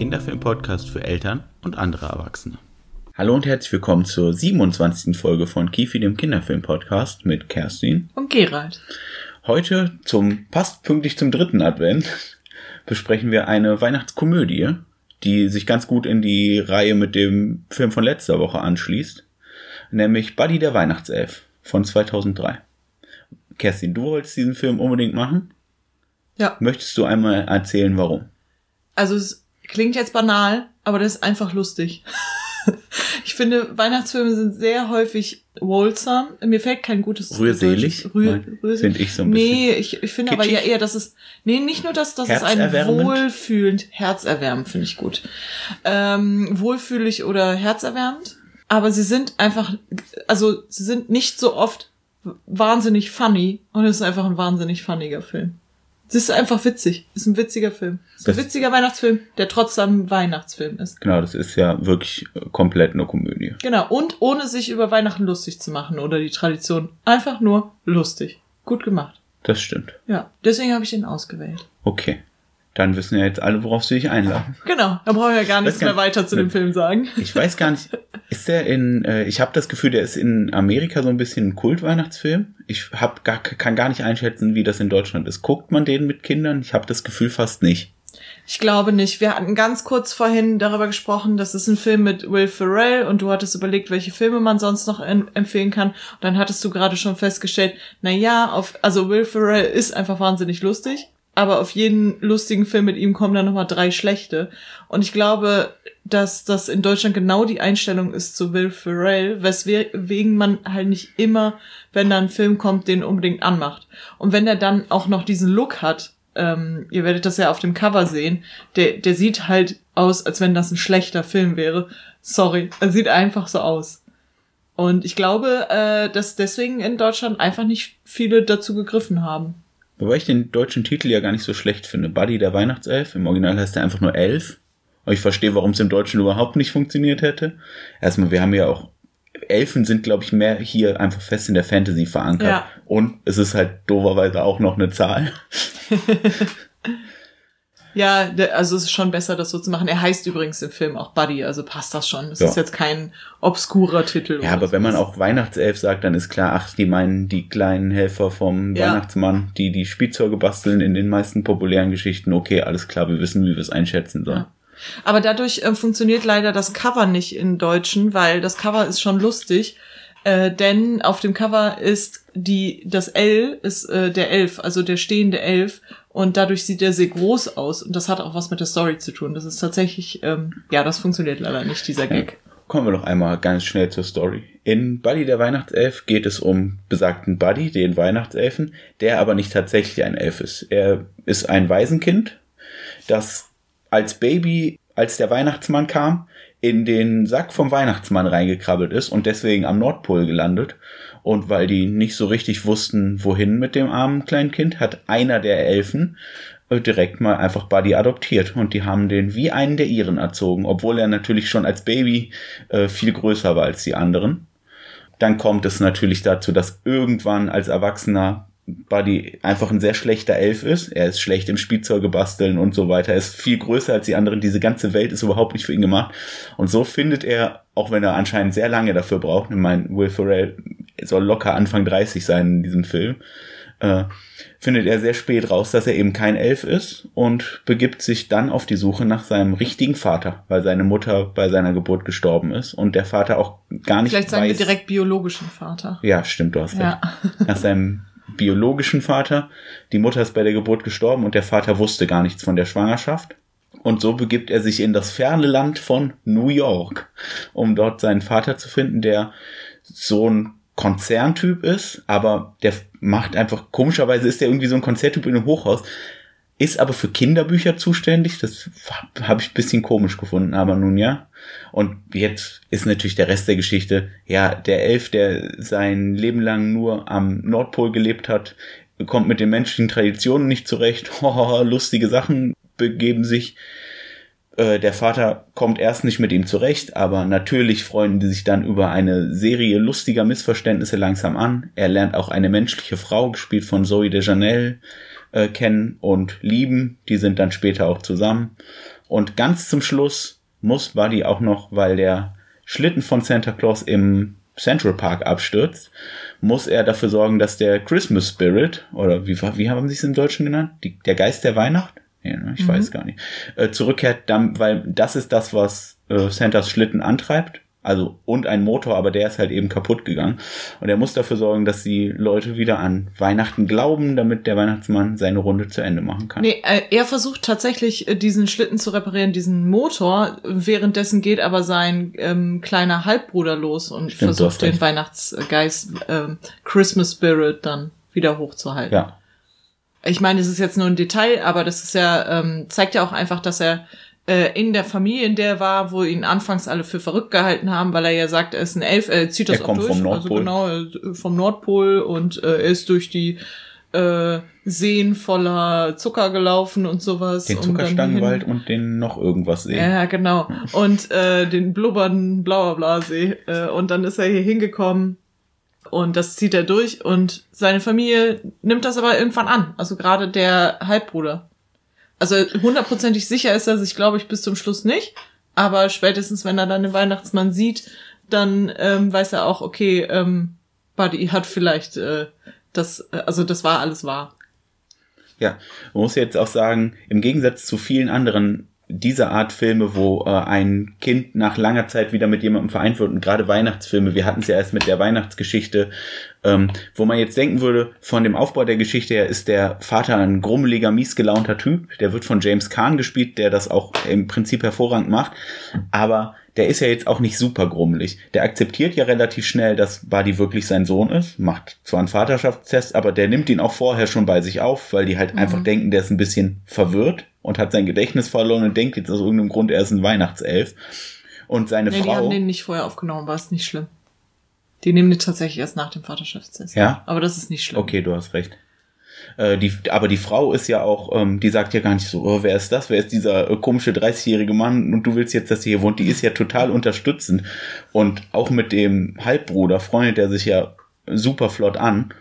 Kinderfilm-Podcast für Eltern und andere Erwachsene. Hallo und herzlich willkommen zur 27. Folge von Kifi, dem Kinderfilm-Podcast mit Kerstin und Gerald. Heute zum, passt pünktlich zum dritten Advent, besprechen wir eine Weihnachtskomödie, die sich ganz gut in die Reihe mit dem Film von letzter Woche anschließt, nämlich Buddy der Weihnachtself von 2003. Kerstin, du wolltest diesen Film unbedingt machen? Ja. Möchtest du einmal erzählen, warum? Also es Klingt jetzt banal, aber das ist einfach lustig. ich finde, Weihnachtsfilme sind sehr häufig wholesome. Mir fällt kein gutes Rührselig? Rühr, rührselig. Finde ich so ein bisschen. Nee, ich, ich finde aber ja eher, dass es, nee, nicht nur, dass, dass es ein wohlfühlend, herzerwärmend finde ich gut. Ähm, wohlfühlig oder herzerwärmend. Aber sie sind einfach, also sie sind nicht so oft wahnsinnig funny und es ist einfach ein wahnsinnig funniger Film. Es ist einfach witzig. Es ist ein witziger Film. Es ist ein witziger Weihnachtsfilm, der trotzdem ein Weihnachtsfilm ist. Genau, das ist ja wirklich komplett eine Komödie. Genau, und ohne sich über Weihnachten lustig zu machen oder die Tradition. Einfach nur lustig. Gut gemacht. Das stimmt. Ja, deswegen habe ich ihn ausgewählt. Okay. Dann wissen ja jetzt alle, worauf sie sich einladen. Genau, da brauchen wir ja gar nichts mehr weiter zu dem Film sagen. Ich weiß gar nicht, ist der in, äh, ich habe das Gefühl, der ist in Amerika so ein bisschen ein Kultweihnachtsfilm. Ich hab gar, kann gar nicht einschätzen, wie das in Deutschland ist. Guckt man den mit Kindern? Ich habe das Gefühl fast nicht. Ich glaube nicht. Wir hatten ganz kurz vorhin darüber gesprochen, das ist ein Film mit Will Ferrell und du hattest überlegt, welche Filme man sonst noch empfehlen kann. Und dann hattest du gerade schon festgestellt, na ja, auf, also Will Ferrell ist einfach wahnsinnig lustig aber auf jeden lustigen Film mit ihm kommen dann nochmal drei schlechte. Und ich glaube, dass das in Deutschland genau die Einstellung ist zu Will Ferrell, weswegen man halt nicht immer, wenn da ein Film kommt, den unbedingt anmacht. Und wenn er dann auch noch diesen Look hat, ähm, ihr werdet das ja auf dem Cover sehen, der, der sieht halt aus, als wenn das ein schlechter Film wäre. Sorry, er sieht einfach so aus. Und ich glaube, äh, dass deswegen in Deutschland einfach nicht viele dazu gegriffen haben. Wobei ich den deutschen Titel ja gar nicht so schlecht finde. Buddy der Weihnachtself. Im Original heißt er einfach nur Elf. Aber ich verstehe, warum es im Deutschen überhaupt nicht funktioniert hätte. Erstmal, wir haben ja auch Elfen sind, glaube ich, mehr hier einfach fest in der Fantasy verankert. Ja. Und es ist halt doverweise auch noch eine Zahl. Ja, also es ist schon besser, das so zu machen. Er heißt übrigens im Film auch Buddy, also passt das schon. Es ja. ist jetzt kein obskurer Titel. Ja, aber wenn man auch Weihnachtself sagt, dann ist klar, ach, die meinen die kleinen Helfer vom ja. Weihnachtsmann, die die Spielzeuge basteln in den meisten populären Geschichten. Okay, alles klar, wir wissen, wie wir es einschätzen sollen. Ja. Aber dadurch äh, funktioniert leider das Cover nicht in Deutschen, weil das Cover ist schon lustig. Äh, denn auf dem Cover ist die das L ist äh, der Elf, also der stehende Elf und dadurch sieht er sehr groß aus und das hat auch was mit der Story zu tun. Das ist tatsächlich, ähm, ja, das funktioniert leider nicht, dieser Gag. Kommen wir noch einmal ganz schnell zur Story. In Buddy der Weihnachtself geht es um besagten Buddy, den Weihnachtselfen, der aber nicht tatsächlich ein Elf ist. Er ist ein Waisenkind, das als Baby, als der Weihnachtsmann kam, in den Sack vom Weihnachtsmann reingekrabbelt ist und deswegen am Nordpol gelandet und weil die nicht so richtig wussten, wohin mit dem armen kleinen Kind, hat einer der Elfen äh, direkt mal einfach Buddy adoptiert und die haben den wie einen der ihren erzogen, obwohl er natürlich schon als Baby äh, viel größer war als die anderen. Dann kommt es natürlich dazu, dass irgendwann als Erwachsener Buddy einfach ein sehr schlechter Elf ist. Er ist schlecht im Spielzeuge basteln und so weiter. Er ist viel größer als die anderen. Diese ganze Welt ist überhaupt nicht für ihn gemacht. Und so findet er, auch wenn er anscheinend sehr lange dafür braucht, ich meine, Will Ferrell soll locker Anfang 30 sein in diesem Film, äh, findet er sehr spät raus, dass er eben kein Elf ist und begibt sich dann auf die Suche nach seinem richtigen Vater, weil seine Mutter bei seiner Geburt gestorben ist und der Vater auch gar nicht Vielleicht sagen weiß, wir direkt biologischen Vater. Ja, stimmt, du hast ja. recht. Nach seinem biologischen Vater. Die Mutter ist bei der Geburt gestorben und der Vater wusste gar nichts von der Schwangerschaft. Und so begibt er sich in das ferne Land von New York, um dort seinen Vater zu finden, der so ein Konzerntyp ist, aber der macht einfach, komischerweise ist der irgendwie so ein Konzerttyp in einem Hochhaus, ist aber für Kinderbücher zuständig. Das habe ich ein bisschen komisch gefunden, aber nun ja. Und jetzt ist natürlich der Rest der Geschichte, ja, der Elf, der sein Leben lang nur am Nordpol gelebt hat, kommt mit den menschlichen Traditionen nicht zurecht, lustige Sachen begeben sich äh, der Vater kommt erst nicht mit ihm zurecht, aber natürlich freunden die sich dann über eine Serie lustiger Missverständnisse langsam an. Er lernt auch eine menschliche Frau, gespielt von Zoe de Janelle, äh, kennen und lieben. Die sind dann später auch zusammen. Und ganz zum Schluss muss Buddy auch noch, weil der Schlitten von Santa Claus im Central Park abstürzt, muss er dafür sorgen, dass der Christmas Spirit, oder wie, wie haben sie es im Deutschen genannt? Die, der Geist der Weihnacht? Ja, ne, ich mhm. weiß gar nicht. Äh, zurückkehrt, dann, weil das ist das, was äh, Santas Schlitten antreibt. Also und ein Motor, aber der ist halt eben kaputt gegangen. Und er muss dafür sorgen, dass die Leute wieder an Weihnachten glauben, damit der Weihnachtsmann seine Runde zu Ende machen kann. Nee, äh, er versucht tatsächlich äh, diesen Schlitten zu reparieren, diesen Motor. Währenddessen geht aber sein ähm, kleiner Halbbruder los und Stimmt, versucht den Weihnachtsgeist, ähm, Christmas Spirit dann wieder hochzuhalten. Ja. Ich meine, es ist jetzt nur ein Detail, aber das ist ja, ähm, zeigt ja auch einfach, dass er äh, in der Familie, in der er war, wo ihn anfangs alle für verrückt gehalten haben, weil er ja sagt, er ist ein Elf, er zieht das er auch kommt durch. Vom also Nordpol. Also genau, vom Nordpol und äh, er ist durch die äh, Seen voller Zucker gelaufen und sowas. Den Zuckerstangenwald und, den noch irgendwas See. Ja, genau. Und äh, den blubbernden Blauerblasee. Äh, und dann ist er hier hingekommen und das zieht er durch und seine Familie nimmt das aber irgendwann an. Also gerade der Halbbruder. Also hundertprozentig sicher ist er sich, glaube ich, bis zum Schluss nicht. Aber spätestens, wenn er dann den Weihnachtsmann sieht, dann ähm, weiß er auch, okay, ähm, Buddy hat vielleicht äh, das, äh, also das war alles wahr. Ja, man muss jetzt auch sagen, im Gegensatz zu vielen anderen diese Art Filme, wo äh, ein Kind nach langer Zeit wieder mit jemandem vereint wird und gerade Weihnachtsfilme, wir hatten es ja erst mit der Weihnachtsgeschichte, ähm, wo man jetzt denken würde, von dem Aufbau der Geschichte her ist der Vater ein grummeliger, miesgelaunter Typ, der wird von James Kahn gespielt, der das auch im Prinzip hervorragend macht, aber der ist ja jetzt auch nicht super grummelig. Der akzeptiert ja relativ schnell, dass Buddy wirklich sein Sohn ist, macht zwar einen Vaterschaftstest, aber der nimmt ihn auch vorher schon bei sich auf, weil die halt mhm. einfach denken, der ist ein bisschen verwirrt und hat sein Gedächtnis verloren und denkt jetzt aus irgendeinem Grund, er ist ein Weihnachtself. Und seine nee, Frau. Die haben den nicht vorher aufgenommen, war es nicht schlimm. Die nehmen den tatsächlich erst nach dem Vaterschaftstest. Ja. Aber das ist nicht schlimm. Okay, du hast recht. Äh, die, aber die Frau ist ja auch, ähm, die sagt ja gar nicht so, oh, wer ist das? Wer ist dieser äh, komische 30-jährige Mann und du willst jetzt, dass sie hier wohnt? Die ist ja total unterstützend. Und auch mit dem Halbbruder freundet er sich ja super flott an.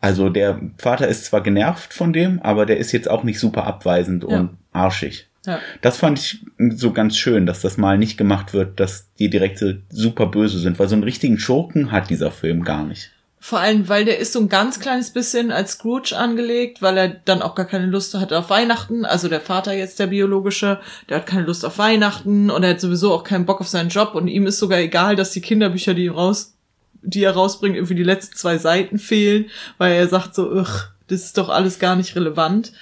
Also der Vater ist zwar genervt von dem, aber der ist jetzt auch nicht super abweisend ja. und arschig. Ja. Das fand ich so ganz schön, dass das mal nicht gemacht wird, dass die Direkte super böse sind, weil so einen richtigen Schurken hat dieser Film gar nicht. Vor allem, weil der ist so ein ganz kleines bisschen als Scrooge angelegt, weil er dann auch gar keine Lust hat auf Weihnachten. Also der Vater jetzt, der biologische, der hat keine Lust auf Weihnachten und er hat sowieso auch keinen Bock auf seinen Job und ihm ist sogar egal, dass die Kinderbücher, die ihm raus die er rausbringt, irgendwie die letzten zwei Seiten fehlen, weil er sagt so, das ist doch alles gar nicht relevant.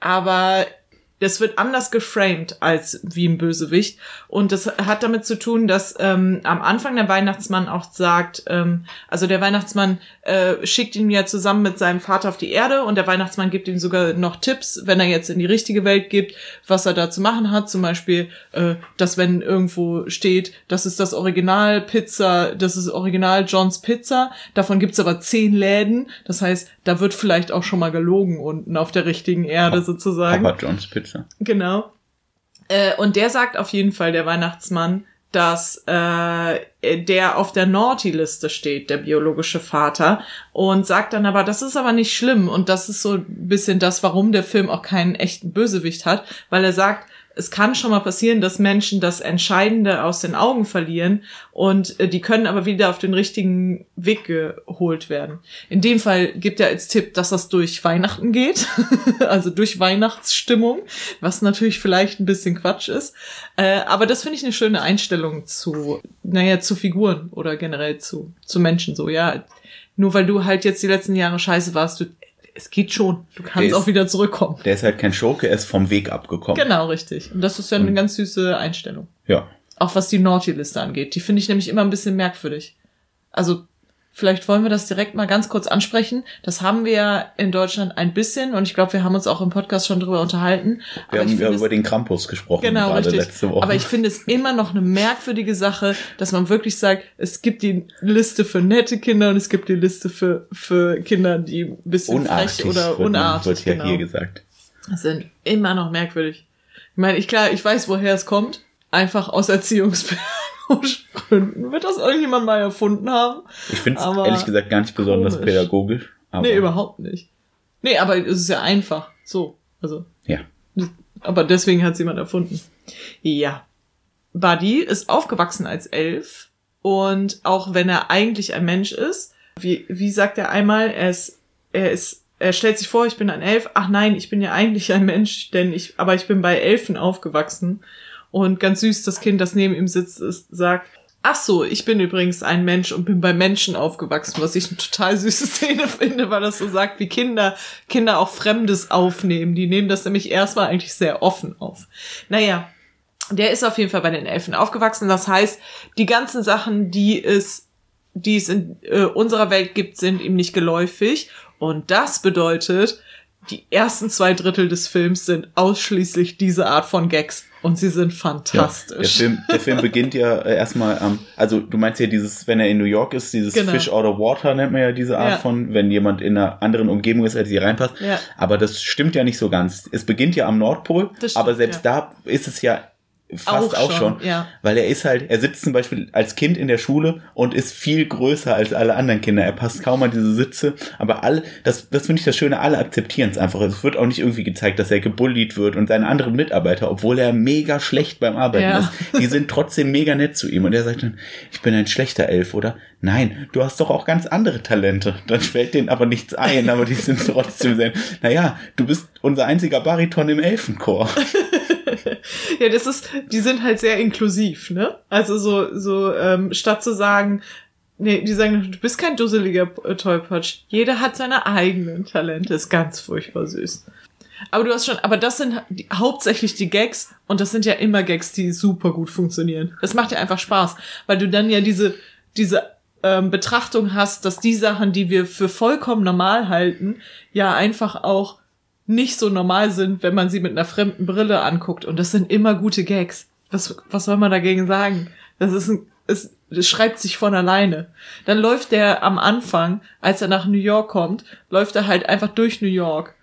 Aber das wird anders geframed als wie ein Bösewicht. Und das hat damit zu tun, dass ähm, am Anfang der Weihnachtsmann auch sagt, ähm, also der Weihnachtsmann äh, schickt ihn ja zusammen mit seinem Vater auf die Erde und der Weihnachtsmann gibt ihm sogar noch Tipps, wenn er jetzt in die richtige Welt gibt, was er da zu machen hat. Zum Beispiel, äh, dass wenn irgendwo steht, das ist das Original Pizza, das ist Original Johns Pizza, davon gibt's aber zehn Läden. Das heißt, da wird vielleicht auch schon mal gelogen unten auf der richtigen Erde sozusagen. Aber Johns Pizza. Pizza. Genau. Äh, und der sagt auf jeden Fall, der Weihnachtsmann, dass äh, der auf der Naughty-Liste steht, der biologische Vater, und sagt dann aber, das ist aber nicht schlimm und das ist so ein bisschen das, warum der Film auch keinen echten Bösewicht hat, weil er sagt, es kann schon mal passieren, dass Menschen das Entscheidende aus den Augen verlieren und äh, die können aber wieder auf den richtigen Weg geholt werden. In dem Fall gibt er als Tipp, dass das durch Weihnachten geht, also durch Weihnachtsstimmung, was natürlich vielleicht ein bisschen Quatsch ist. Äh, aber das finde ich eine schöne Einstellung zu, naja, zu Figuren oder generell zu, zu Menschen so, ja. Nur weil du halt jetzt die letzten Jahre scheiße warst, du es geht schon. Du kannst der auch wieder zurückkommen. Der ist halt kein Schurke, er ist vom Weg abgekommen. Genau, richtig. Und das ist ja eine ganz süße Einstellung. Ja. Auch was die Naughty-Liste angeht. Die finde ich nämlich immer ein bisschen merkwürdig. Also Vielleicht wollen wir das direkt mal ganz kurz ansprechen. Das haben wir ja in Deutschland ein bisschen und ich glaube, wir haben uns auch im Podcast schon drüber unterhalten. Wir haben ja über den Krampus gesprochen genau, gerade richtig. letzte Woche. Aber ich finde es immer noch eine merkwürdige Sache, dass man wirklich sagt, es gibt die Liste für nette Kinder und es gibt die Liste für, für Kinder, die ein bisschen unartig frech oder wird unartig wird ja genau. hier gesagt. Das sind immer noch merkwürdig. Ich meine, ich klar, ich weiß, woher es kommt. Einfach aus Gründen. Wird das irgendjemand mal erfunden haben? Ich finde es ehrlich gesagt gar nicht besonders komisch. pädagogisch. Aber nee, überhaupt nicht. Nee, aber es ist ja einfach. So. Also. Ja. Aber deswegen hat es jemand erfunden. Ja. Buddy ist aufgewachsen als Elf. Und auch wenn er eigentlich ein Mensch ist, wie, wie sagt er einmal, er ist, er ist, er stellt sich vor, ich bin ein Elf. Ach nein, ich bin ja eigentlich ein Mensch, denn ich, aber ich bin bei Elfen aufgewachsen. Und ganz süß, das Kind, das neben ihm sitzt, ist, sagt, ach so, ich bin übrigens ein Mensch und bin bei Menschen aufgewachsen, was ich eine total süße Szene finde, weil das so sagt, wie Kinder, Kinder auch Fremdes aufnehmen. Die nehmen das nämlich erstmal eigentlich sehr offen auf. Naja, der ist auf jeden Fall bei den Elfen aufgewachsen. Das heißt, die ganzen Sachen, die es, die es in äh, unserer Welt gibt, sind ihm nicht geläufig. Und das bedeutet, die ersten zwei Drittel des Films sind ausschließlich diese Art von Gags. Und sie sind Ja, fantastisch. der, Film, der Film beginnt ja äh, erstmal am, also du meinst ja dieses, wenn er in New York ist, dieses Genau. Fish out of water nennt man ja diese Art Ja. von, wenn jemand in einer anderen Umgebung ist, als hier reinpasst. Ja. Aber das stimmt ja nicht so ganz. Es beginnt ja am Nordpol, stimmt, aber selbst da ist es ja fast Auch auch, schon, schon, ja. weil er ist halt, er sitzt zum Beispiel als Kind in der Schule und ist viel größer als alle anderen Kinder. Er passt kaum an diese Sitze, aber alle, das, das finde ich das Schöne, alle akzeptieren es einfach. Es wird auch nicht irgendwie gezeigt, dass er gebullied wird und seine anderen Mitarbeiter, obwohl er mega schlecht beim Arbeiten Ja. ist, die sind trotzdem mega nett zu ihm und er sagt dann, ich bin ein schlechter Elf, oder? Nein, du hast doch auch ganz andere Talente. Dann fällt denen aber nichts ein, aber die sind trotzdem sehr, naja, du bist unser einziger Bariton im Elfenchor. Ja, das ist, die sind halt sehr inklusiv, ne? Also so, so, ähm, statt zu sagen, nee, die sagen, du bist kein dusseliger äh, Tollpatsch. Jeder hat seine eigenen Talente. Ist ganz furchtbar süß. Aber du hast schon, aber das sind die, hauptsächlich die Gags und das sind ja immer Gags, die super gut funktionieren. Das macht ja einfach Spaß, weil du dann ja diese, diese ähm, Betrachtung hast, dass die Sachen, die wir für vollkommen normal halten, ja einfach auch nicht so normal sind, wenn man sie mit einer fremden Brille anguckt. Und das sind immer gute Gags. Was, was soll man dagegen sagen? Das ist ein, es, es schreibt sich von alleine. Dann läuft der am Anfang, als er nach New York kommt, läuft er halt einfach durch New York.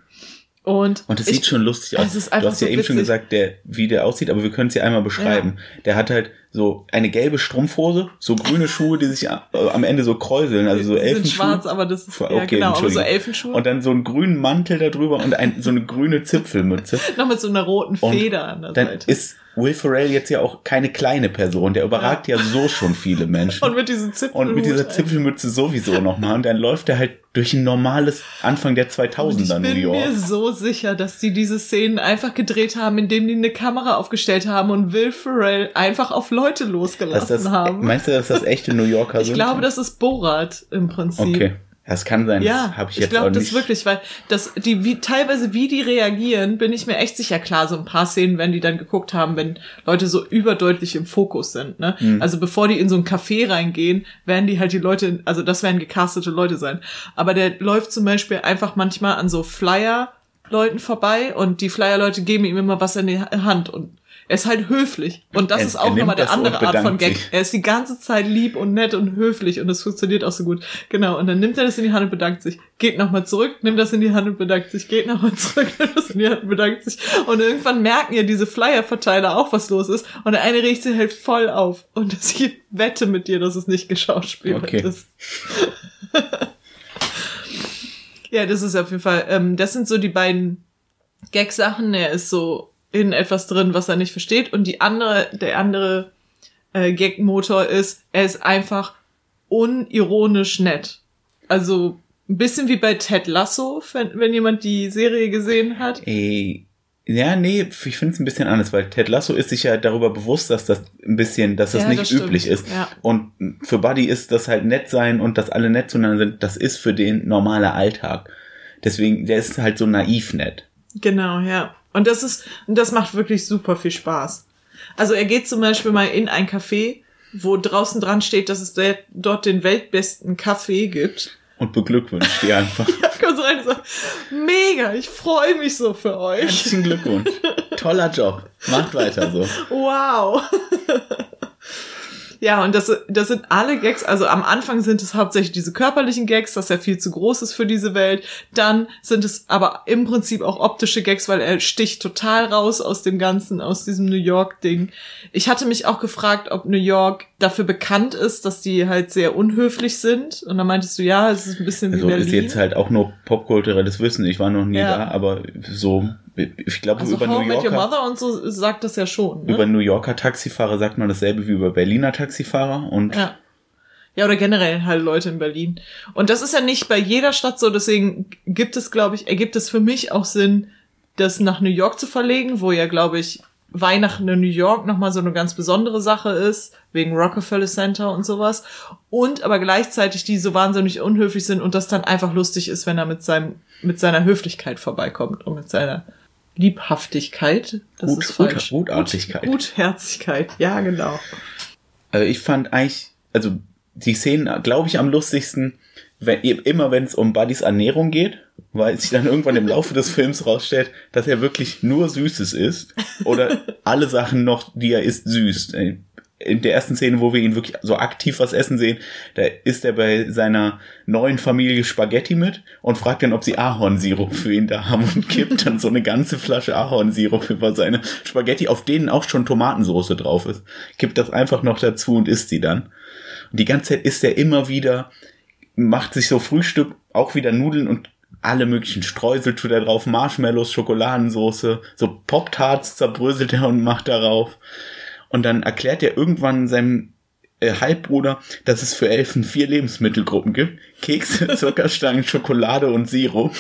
Und, Und es sieht schon lustig aus. Du hast ja so eben schon witzig. gesagt, der, wie der aussieht, aber wir können es ja einmal beschreiben. Der hat halt so eine gelbe Strumpfhose, so grüne Schuhe, die sich äh, am Ende so kräuseln, also so Die sind Elfenschuhe. schwarz, aber das ist, ja Okay, genau, aber so. Elfenschuhe. Und dann so einen grünen Mantel darüber und ein, so eine grüne Zipfelmütze. noch mit so einer roten Und Feder an der Dann Seite. ist Will Ferrell jetzt ja auch keine kleine Person, der überragt ja, so schon viele Menschen. und mit diesem Zipfel. Und mit dieser Zipfelmütze sowieso nochmal. Und dann läuft er halt durch ein normales Anfang der 2000er Ich New bin York. mir so sicher, dass die diese Szenen einfach gedreht haben, indem die eine Kamera aufgestellt haben und Will Ferrell einfach auf Leute losgelassen das, haben. meinst du, dass das echte New Yorker ich sind? glaube, das ist Borat im Prinzip. Okay. Das kann sein, Ja, das habe ich ich, jetzt glaube auch das nicht. wirklich, weil das die wie teilweise wie die reagieren, bin ich mir echt sicher klar. So ein paar Szenen, wenn die dann geguckt haben, wenn Leute so überdeutlich im Fokus sind. Ne? Mhm. Also bevor die in so ein Café reingehen, werden die halt die Leute, also das werden gecastete Leute sein. Aber der läuft zum Beispiel einfach manchmal an so Flyer Leuten vorbei und die Flyer Leute geben ihm immer was in die Hand und er ist halt höflich. Und das Er- ist auch nochmal der das andere Art von Gag. sich. Er ist die ganze Zeit lieb und nett und höflich und das funktioniert auch so gut. Genau. Und dann nimmt er das in die Hand und bedankt sich. Geht nochmal zurück, nimmt das in die Hand und bedankt sich. Geht nochmal zurück, nimmt das in die Hand und bedankt sich. Und irgendwann merken ja diese Flyer-Verteiler auch, was los ist. Und der eine riecht sich halt voll auf. Und ich wette mit dir, dass es nicht geschauspielert Okay. ist. ja, das ist auf jeden Fall, ähm, das sind so die beiden Gag-Sachen. Er ist so in etwas drin, was er nicht versteht. Und die andere, der andere äh, Gag-Motor ist, er ist einfach unironisch nett. Also ein bisschen wie bei Ted Lasso, wenn, wenn jemand die Serie gesehen hat. Ey, ja, nee, ich finde es ein bisschen anders, weil Ted Lasso ist sich ja darüber bewusst, dass das ein bisschen, dass das Ja, nicht das üblich ist. Ja. Und für Buddy ist das halt nett sein und dass alle nett zueinander sind, das ist für den normaler Alltag. Deswegen, der ist halt so naiv nett. Genau, ja. Und das ist, und das macht wirklich super viel Spaß. Also er geht zum Beispiel mal in ein Café, wo draußen dran steht, dass es der, dort den weltbesten Kaffee gibt. Und beglückwünscht die einfach. Kommt so rein und sagt, mega, ich freue mich so für euch. Herzlichen Glückwunsch. Toller Job. Macht weiter so. Wow. Ja, und das, das sind alle Gags. Also am Anfang sind es hauptsächlich diese körperlichen Gags, dass er viel zu groß ist für diese Welt. Dann sind es aber im Prinzip auch optische Gags, weil er sticht total raus aus dem Ganzen, aus diesem New York-Ding. Ich hatte mich auch gefragt, ob New York dafür bekannt ist, dass die halt sehr unhöflich sind. Und dann meintest du, ja, es ist ein bisschen also wie Berlin. ist jetzt halt auch nur popkulturelles Wissen. Ich war noch nie Ja. da, aber so, ich glaube, also über How New Met Your Yorker, Mother und so sagt das ja schon. Ne? über New Yorker Taxifahrer sagt man dasselbe wie über Berliner Taxifahrer und Ja. Ja, oder generell halt Leute in Berlin. Und das ist ja nicht bei jeder Stadt so, deswegen gibt es, glaube ich, ergibt es für mich auch Sinn, das nach New York zu verlegen, wo ja, glaube ich, Weihnachten in New York nochmal so eine ganz besondere Sache ist, wegen Rockefeller Center und sowas. Und aber gleichzeitig die so wahnsinnig unhöflich sind und das dann einfach lustig ist, wenn er mit seinem, mit seiner Höflichkeit vorbeikommt und mit seiner Liebhaftigkeit. Das Gut- ist falsch. Gut- Gutartigkeit. Gut, Gutherzigkeit, ja, genau. Also ich fand eigentlich, also die Szenen, glaube ich, am lustigsten, wenn, immer wenn es um Buddys Ernährung geht, weil sich dann irgendwann im Laufe des Films rausstellt, dass er wirklich nur Süßes isst oder alle Sachen noch, die er isst, süß. In der ersten Szene, wo wir ihn wirklich so aktiv was essen sehen, da isst er bei seiner neuen Familie Spaghetti mit und fragt dann, ob sie Ahornsirup für ihn da haben und kippt dann so eine ganze Flasche Ahornsirup über seine Spaghetti, auf denen auch schon Tomatensauce drauf ist. Kippt das einfach noch dazu und isst sie dann. Und die ganze Zeit isst er immer wieder, macht sich so Frühstück, auch wieder Nudeln und alle möglichen Streusel tut er drauf, Marshmallows, Schokoladensauce, so Pop-Tarts zerbröselt er und macht darauf. Und dann erklärt er irgendwann seinem äh, Halbbruder, dass es für Elfen vier Lebensmittelgruppen gibt. Kekse, Zuckerstangen, Schokolade und Sirup.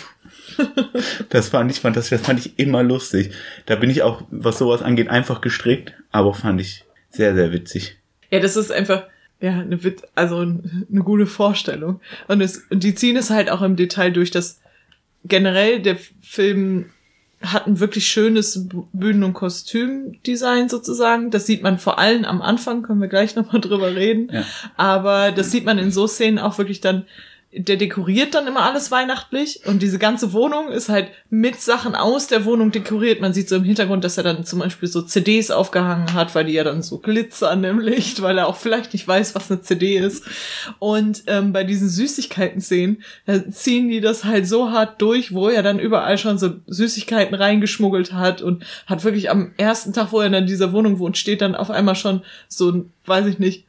Das fand ich, fand das, fand ich immer lustig. Da bin ich auch, was sowas angeht, einfach gestrickt, aber fand ich sehr, sehr witzig. Ja, das ist einfach, ja, eine, Wit also eine gute Vorstellung. Und, es, und die ziehen es halt auch im Detail durch, dass generell der Film hat ein wirklich schönes Bühnen- und Kostümdesign sozusagen. Das sieht man vor allem am Anfang, können wir gleich nochmal drüber reden. Ja. Aber das sieht man in so Szenen auch wirklich dann, der dekoriert dann immer alles weihnachtlich und diese ganze Wohnung ist halt mit Sachen aus der Wohnung dekoriert. Man sieht so im Hintergrund, dass er dann zum Beispiel so CDs aufgehangen hat, weil die ja dann so glitzern im Licht, weil er auch vielleicht nicht weiß, was eine CD ist. Und ähm, bei diesen Süßigkeiten-Szenen ziehen die das halt so hart durch, wo er dann überall schon so Süßigkeiten reingeschmuggelt hat und hat wirklich am ersten Tag, wo er in dieser Wohnung wohnt, steht dann auf einmal schon so ein, weiß ich nicht,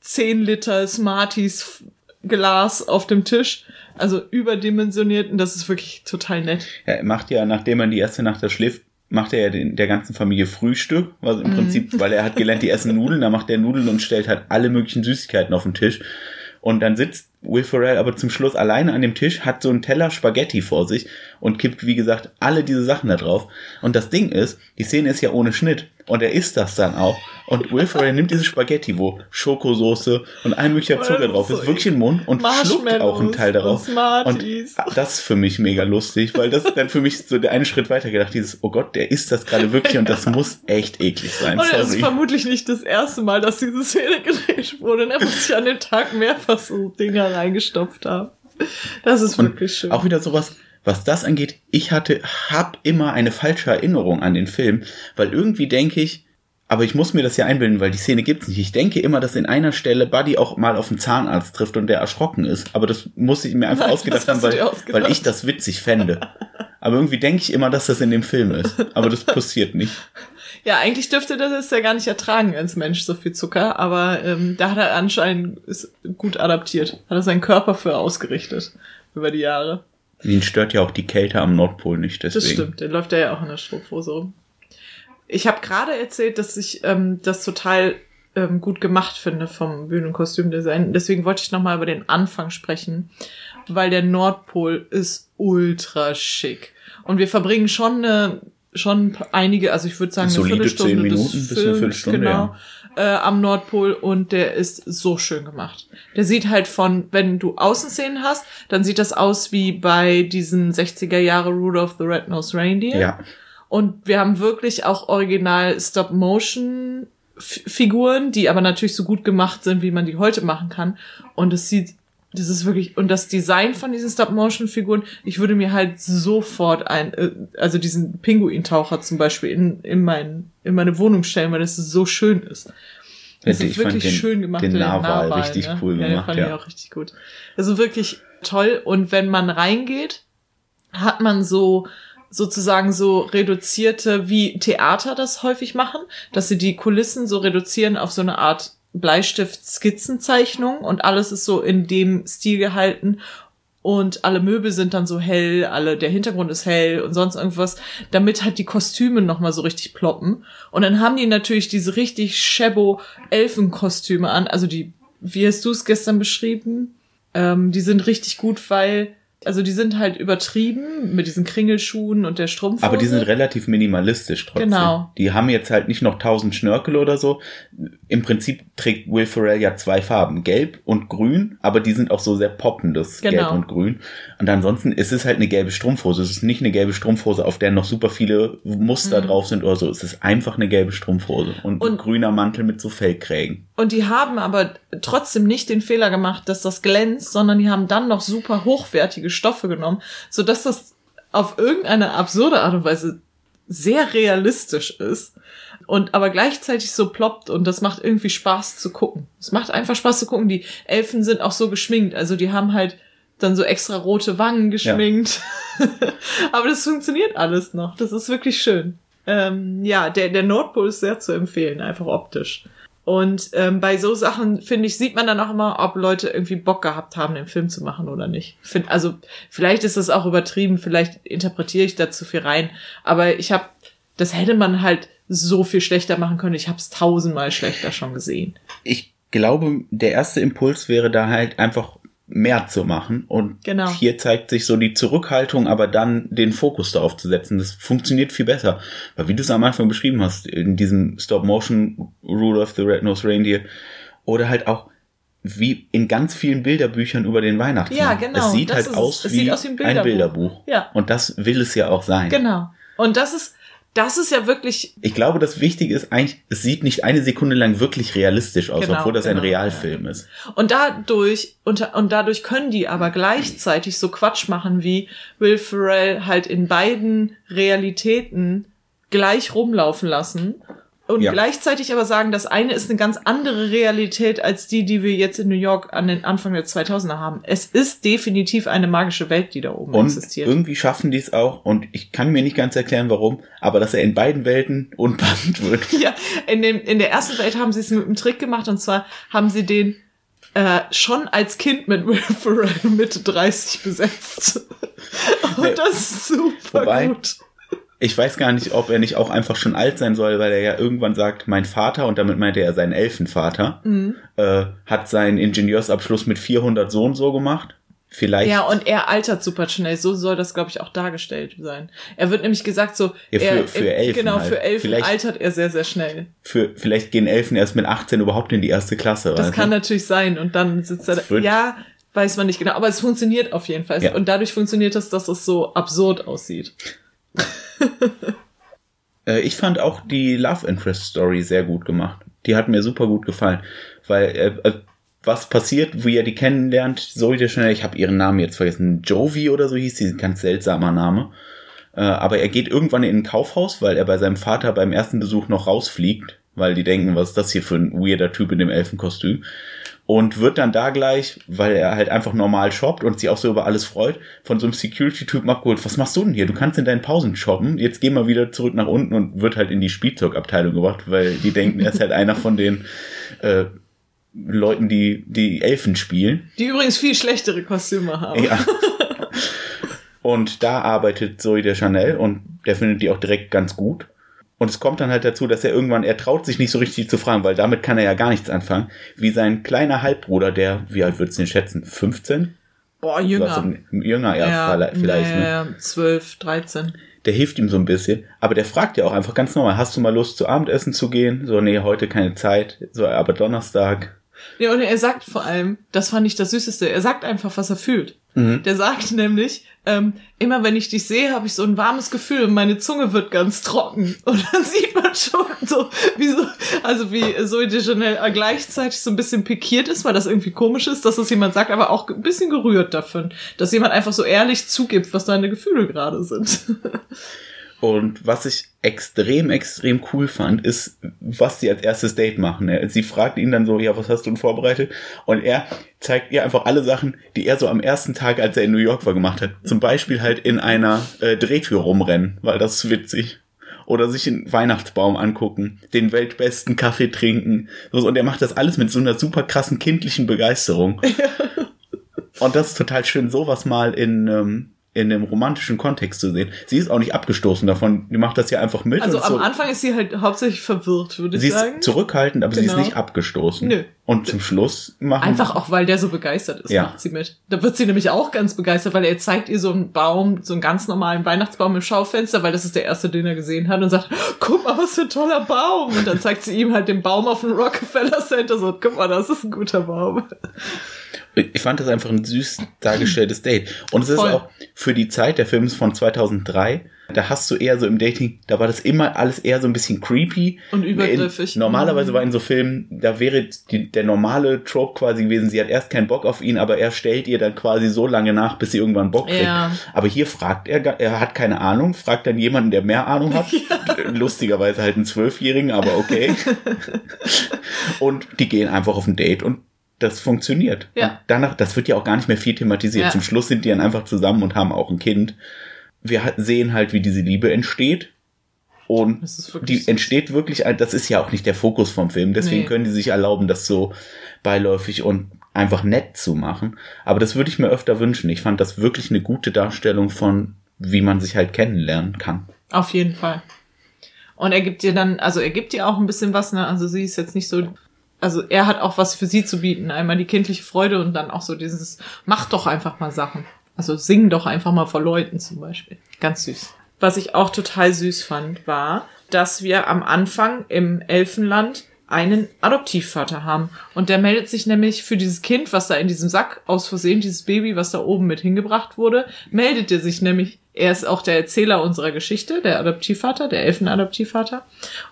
10 Liter Smarties Glas auf dem Tisch, also überdimensioniert und das ist wirklich total nett. Ja, er macht ja, nachdem er die erste Nacht da schläft, macht er ja den, der ganzen Familie Frühstück, was Mhm. im Prinzip, weil er hat gelernt, die essen Nudeln, dann macht er Nudeln und stellt halt alle möglichen Süßigkeiten auf den Tisch. Und dann sitzt Will Ferrell aber zum Schluss alleine an dem Tisch, hat so einen Teller Spaghetti vor sich und kippt, wie gesagt, alle diese Sachen da drauf. Und das Ding ist, die Szene ist ja ohne Schnitt. Und er isst das dann auch. Und Will Ferrell nimmt diese Spaghetti, wo Schokosoße und ein möglicher Oh, Zucker drauf ist ist, wirklich in den Mund und schluckt auch einen Teil darauf. und. Und das ist für mich mega lustig, weil das dann für mich so der einen Schritt weiter gedacht, dieses, oh Gott, der isst das gerade wirklich und das muss echt eklig sein. Und es ist vermutlich nicht das erste Mal, dass diese Szene gedreht wurde. Und er muss sich an den Tag mehrfach so Dinger reingestopft haben. Das ist wirklich schön. Auch wieder sowas, was das angeht, ich hatte, hab immer eine falsche Erinnerung an den Film, weil irgendwie denke ich, aber ich muss mir das ja einbilden, weil die Szene gibt's nicht. Ich denke immer, dass in einer Stelle Buddy auch mal auf einen Zahnarzt trifft und der erschrocken ist. Aber das muss ich mir einfach Nein, ausgedacht haben, weil, ausgedacht. weil ich das witzig fände. Aber irgendwie denke ich immer, dass das in dem Film ist. Aber das passiert nicht. Ja, eigentlich dürfte das ja gar nicht ertragen als Mensch, so viel Zucker, aber ähm, da hat er anscheinend ist gut adaptiert. Hat er seinen Körper für ausgerichtet über die Jahre. Ihn stört ja auch die Kälte am Nordpol nicht, deswegen. Das stimmt, der läuft ja ja auch in der Strumpfhose rum. Ich habe gerade erzählt, dass ich ähm, das total ähm, gut gemacht finde vom Bühnen- und Kostümdesign. Deswegen wollte ich nochmal über den Anfang sprechen, weil der Nordpol ist ultra schick. Und wir verbringen schon eine, schon einige, also ich würde sagen, eine Solide Viertelstunde zehn des Minuten bis eine Films, Viertelstunde, genau, äh, am Nordpol und der ist so schön gemacht. Der sieht halt von, wenn du Außenszenen hast, dann sieht das aus wie bei diesen 60er Jahre Rudolph the Red-Nosed Reindeer. Ja. Und wir haben wirklich auch original Stop-Motion-Figuren, die aber natürlich so gut gemacht sind, wie man die heute machen kann. Und es sieht, das ist wirklich, und das Design von diesen Stop-Motion-Figuren, ich würde mir halt sofort ein, äh, also diesen Pinguintaucher zum Beispiel in, in, mein, in meine Wohnung stellen, weil das so schön ist. Das Ich ist wirklich den- schön gemacht. den der Narwal richtig cool ja, gemacht, Den fand ja. ich auch richtig gut. Also wirklich toll. Und wenn man reingeht, hat man so sozusagen so reduzierte, wie Theater das häufig machen, dass sie die Kulissen so reduzieren auf so eine Art Bleistift-Skizzenzeichnung und alles ist so in dem Stil gehalten und alle Möbel sind dann so hell, alle der Hintergrund ist hell und sonst irgendwas, damit halt die Kostüme noch mal so richtig ploppen. Und dann haben die natürlich diese richtig Shebo Elfenkostüme an, also die, wie hast du es gestern beschrieben? Ähm, die sind richtig gut, weil also die sind halt übertrieben mit diesen Kringelschuhen und der Strumpfhose. Aber die sind relativ minimalistisch trotzdem. Genau. Die haben jetzt halt nicht noch tausend Schnörkel oder so. Im Prinzip trägt Will Ferrell ja zwei Farben, gelb und grün, aber die sind auch so sehr poppendes Genau. Gelb und Grün. Und ansonsten ist es halt eine gelbe Strumpfhose. Es ist nicht eine gelbe Strumpfhose, auf der noch super viele Muster drauf sind oder so. Es ist einfach eine gelbe Strumpfhose und, ein Mhm. Und- grüner Mantel mit so Fellkrägen. Und die haben aber trotzdem nicht den Fehler gemacht, dass das glänzt, sondern die haben dann noch super hochwertige Stoffe genommen, so dass das auf irgendeine absurde Art und Weise sehr realistisch ist und aber gleichzeitig so ploppt und das macht irgendwie Spaß zu gucken. Es macht einfach Spaß zu gucken. Die Elfen sind auch so geschminkt, also die haben halt dann so extra rote Wangen geschminkt. aber das funktioniert alles noch. Das ist wirklich schön. Ähm, ja, der, der Nordpol ist sehr zu empfehlen, einfach optisch. Und ähm, bei so Sachen, finde ich, sieht man dann auch immer, ob Leute irgendwie Bock gehabt haben, den Film zu machen oder nicht. Find, also vielleicht ist das auch übertrieben, vielleicht interpretiere ich da zu viel rein, aber ich habe, das hätte man halt so viel schlechter machen können. Ich habe es tausendmal schlechter schon gesehen. Ich glaube, der erste Impuls wäre da halt einfach mehr zu machen. Und Genau. hier zeigt sich so die Zurückhaltung, aber dann den Fokus darauf zu setzen. Das funktioniert viel besser. Weil wie du es am Anfang beschrieben hast, in diesem Stop-Motion Rudolph the Red-Nosed Reindeer oder halt auch wie in ganz vielen Bilderbüchern über den Weihnachtsmann. Ja, genau, Es sieht das halt ist aus Es wie, sieht aus wie ein ein Bilderbuch. Bilderbuch. Ja. Und das will es ja auch sein. Genau. Und das ist, das ist ja wirklich, Ich glaube, das Wichtige ist eigentlich, es sieht nicht eine Sekunde lang wirklich realistisch aus, Genau, obwohl das ein genau, Realfilm ist. Und dadurch, und, und dadurch können die aber gleichzeitig so Quatsch machen, wie Will Ferrell halt in beiden Realitäten gleich rumlaufen lassen. Und Ja. gleichzeitig aber sagen, das eine ist eine ganz andere Realität als die, die wir jetzt in New York an den Anfang der 2000er haben. Es ist definitiv eine magische Welt, die da oben Und existiert. irgendwie schaffen die es auch, und ich kann mir nicht ganz erklären, warum, aber dass er in beiden Welten unpassend wird. Ja, in, dem, in der ersten Welt haben sie es mit einem Trick gemacht und zwar haben sie den äh, schon als Kind mit Will Ferrell Mitte 30 besetzt. Und das ist super Wobei- gut. Ich weiß gar nicht, ob er nicht auch einfach schon alt sein soll, weil er ja irgendwann sagt, mein Vater, und damit meinte er seinen Elfenvater, Mhm. äh, hat seinen Ingenieursabschluss mit 400 so und so gemacht. Vielleicht. Ja, und er altert super schnell. So soll das, glaube ich, auch dargestellt sein. Er wird nämlich gesagt, so. Ja, für- er, für Elfen Genau, halt. für Elfen Vielleicht- altert er sehr, sehr schnell. für, vielleicht gehen Elfen erst mit 18 überhaupt in die erste Klasse. Das weißt kann natürlich sein. Und dann sitzt er da. Das Ja, weiß man nicht genau. Aber es funktioniert auf jeden Fall. Ja. Und dadurch funktioniert es, dass es so absurd aussieht. Äh, ich fand auch die Love Interest Story sehr gut gemacht. Die hat mir super gut gefallen, weil äh, äh, was passiert, wie er die kennenlernt, Zoe de Chanel, ich habe ihren Namen jetzt vergessen, Jovi oder so hieß sie, ein ganz seltsamer Name. Äh, aber er geht irgendwann in ein Kaufhaus, weil er bei seinem Vater beim ersten Besuch noch rausfliegt, weil die denken, was ist das hier für ein weirder Typ in dem Elfenkostüm. Und wird dann da gleich, weil er halt einfach normal shoppt und sich auch so über alles freut, von so einem Security-Typen abgeholt. Was machst du denn hier? Du kannst in deinen Pausen shoppen. Jetzt geh mal wieder zurück nach unten und wird halt in die Spielzeugabteilung gebracht, weil die denken, er ist halt einer von den äh, Leuten, die die Elfen spielen. Die übrigens viel schlechtere Kostüme haben. Ja. Und da arbeitet Zoe de Chanel und der findet die auch direkt ganz gut. Und es kommt dann halt dazu, dass er irgendwann, er traut sich nicht so richtig zu fragen, weil damit kann er ja gar nichts anfangen, wie sein kleiner Halbbruder, der, wie alt würdest du ihn schätzen, 15? Boah, jünger. jünger, ja, vielleicht. ja, Ne? ja, 12, 13. Der hilft ihm so ein bisschen, aber der fragt ja auch einfach ganz normal, hast du mal Lust zu Abendessen zu gehen? So, nee, heute keine Zeit, so, aber Donnerstag. Ja, und er sagt vor allem, das fand ich das Süßeste, er sagt einfach, was er fühlt. Mhm. Der sagt nämlich, ähm, immer wenn ich dich sehe, habe ich so ein warmes Gefühl und meine Zunge wird ganz trocken. Und dann sieht man schon so, wie so, also wie Zoe de Chanel gleichzeitig so ein bisschen pikiert ist, weil das irgendwie komisch ist, dass das jemand sagt, aber auch ein bisschen gerührt davon, dass jemand einfach so ehrlich zugibt, was seine Gefühle gerade sind. Und was ich extrem, extrem cool fand, ist, was sie als erstes Date machen. Sie fragt ihn dann so, ja, was hast du denn vorbereitet? Und er zeigt ihr einfach alle Sachen, die er so am ersten Tag, als er in New York war, gemacht hat. Zum Beispiel halt in einer äh, Drehtür rumrennen, weil das ist witzig. Oder sich einen Weihnachtsbaum angucken, den weltbesten Kaffee trinken. Und er macht das alles mit so einer super krassen kindlichen Begeisterung. Und das ist total schön, sowas mal in, ähm, in einem romantischen Kontext zu sehen. Sie ist auch nicht abgestoßen davon, die macht das ja einfach mit. Also am so. Anfang ist sie halt hauptsächlich verwirrt, würde ich sie sagen. ist zurückhaltend, aber genau. sie ist nicht abgestoßen. Nö. Und zum Schluss machen Einfach auch, weil der so begeistert ist, Ja. macht sie mit. Da wird sie nämlich auch ganz begeistert, weil er zeigt ihr so einen Baum, so einen ganz normalen Weihnachtsbaum im Schaufenster, weil das ist der erste, den er gesehen hat und sagt, guck mal, was für ein toller Baum. Und dann zeigt sie ihm halt den Baum auf dem Rockefeller Center so, guck mal, das ist ein guter Baum. Ich fand das einfach ein süß dargestelltes Date. Und es ist Voll. auch für die Zeit, der Film ist von 2003, da hast du eher so im Dating, da war das immer alles eher so ein bisschen creepy. Und übergriffig. In, normalerweise war in so Filmen, da wäre die, der normale Trope quasi gewesen, sie hat erst keinen Bock auf ihn, aber er stellt ihr dann quasi so lange nach, bis sie irgendwann Bock kriegt. Ja. Aber hier fragt er, er hat keine Ahnung, fragt dann jemanden, der mehr Ahnung hat. Lustigerweise halt einen Zwölfjährigen, aber okay. und die gehen einfach auf ein Date und das funktioniert. Ja. Und danach, das wird ja auch gar nicht mehr viel thematisiert. Ja. Zum Schluss sind die dann einfach zusammen und haben auch ein Kind. Wir sehen halt, wie diese Liebe entsteht. Und die entsteht wirklich, das ist ja auch nicht der Fokus vom Film, deswegen Nee. können die sich erlauben, das so beiläufig und einfach nett zu machen. Aber das würde ich mir öfter wünschen. Ich fand das wirklich eine gute Darstellung von, wie man sich halt kennenlernen kann. Auf jeden Fall. Und er gibt dir dann, also er gibt dir auch ein bisschen was, ne? Also sie ist jetzt nicht so, also er hat auch was für sie zu bieten. Einmal die kindliche Freude und dann auch so dieses, mach doch einfach mal Sachen. Also sing doch einfach mal vor Leuten zum Beispiel. Ganz süß. Was ich auch total süß fand, war, dass wir am Anfang im Elfenland einen Adoptivvater haben. Und der meldet sich nämlich für dieses Kind, was da in diesem Sack aus Versehen, dieses Baby, was da oben mit hingebracht wurde, meldet er sich nämlich. Er ist auch der Erzähler unserer Geschichte, der Adoptivvater, der Elfenadoptivvater.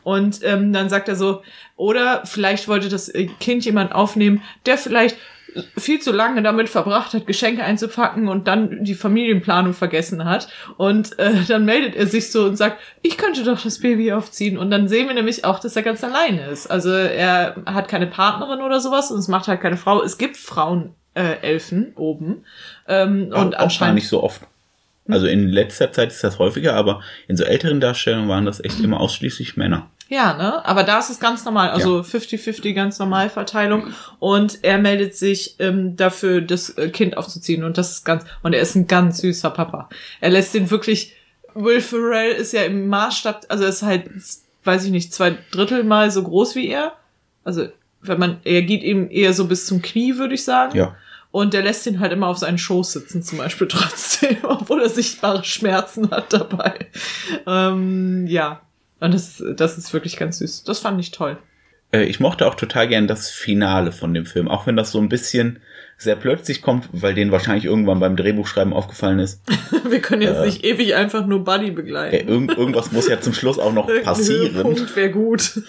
Und ähm, dann sagt er so, oder vielleicht wollte das äh, Kind jemand aufnehmen, der vielleicht viel zu lange damit verbracht hat, Geschenke einzupacken und dann die Familienplanung vergessen hat. Und äh, dann meldet er sich so und sagt, ich könnte doch das Baby aufziehen. Und dann sehen wir nämlich auch, dass er ganz alleine ist. Also er hat keine Partnerin oder sowas und es macht halt keine Frau. Es gibt Frauen äh, Elfen oben. Ähm, Auch- und auch gar anscheinend nicht so oft. Also in letzter Zeit ist das häufiger, aber in so älteren Darstellungen waren das echt immer ausschließlich Männer. Ja, ne? Aber da ist es ganz normal, also 50-50 ganz normal Verteilung. Und er meldet sich ähm, dafür, das äh, Kind aufzuziehen. Und das ist ganz, und er ist ein ganz süßer Papa. Er lässt den wirklich, Will Ferrell ist ja im Maßstab, also er ist halt, weiß ich nicht, zwei Drittel mal so groß wie er. Also, wenn man, er geht ihm eher so bis zum Knie, würde ich sagen. Ja. Und der lässt ihn halt immer auf seinen Schoß sitzen, zum Beispiel trotzdem, obwohl er sichtbare Schmerzen hat dabei. Ähm, ja. Und das, das ist wirklich ganz süß. Das fand ich toll. Äh, Ich mochte auch total gern das Finale von dem Film, auch wenn das so ein bisschen sehr plötzlich kommt, weil denen wahrscheinlich irgendwann beim Drehbuchschreiben aufgefallen ist. Wir können jetzt nicht ewig einfach nur Buddy begleiten. Äh, irgend, irgendwas muss ja zum Schluss auch noch passieren. Punkt wäre gut.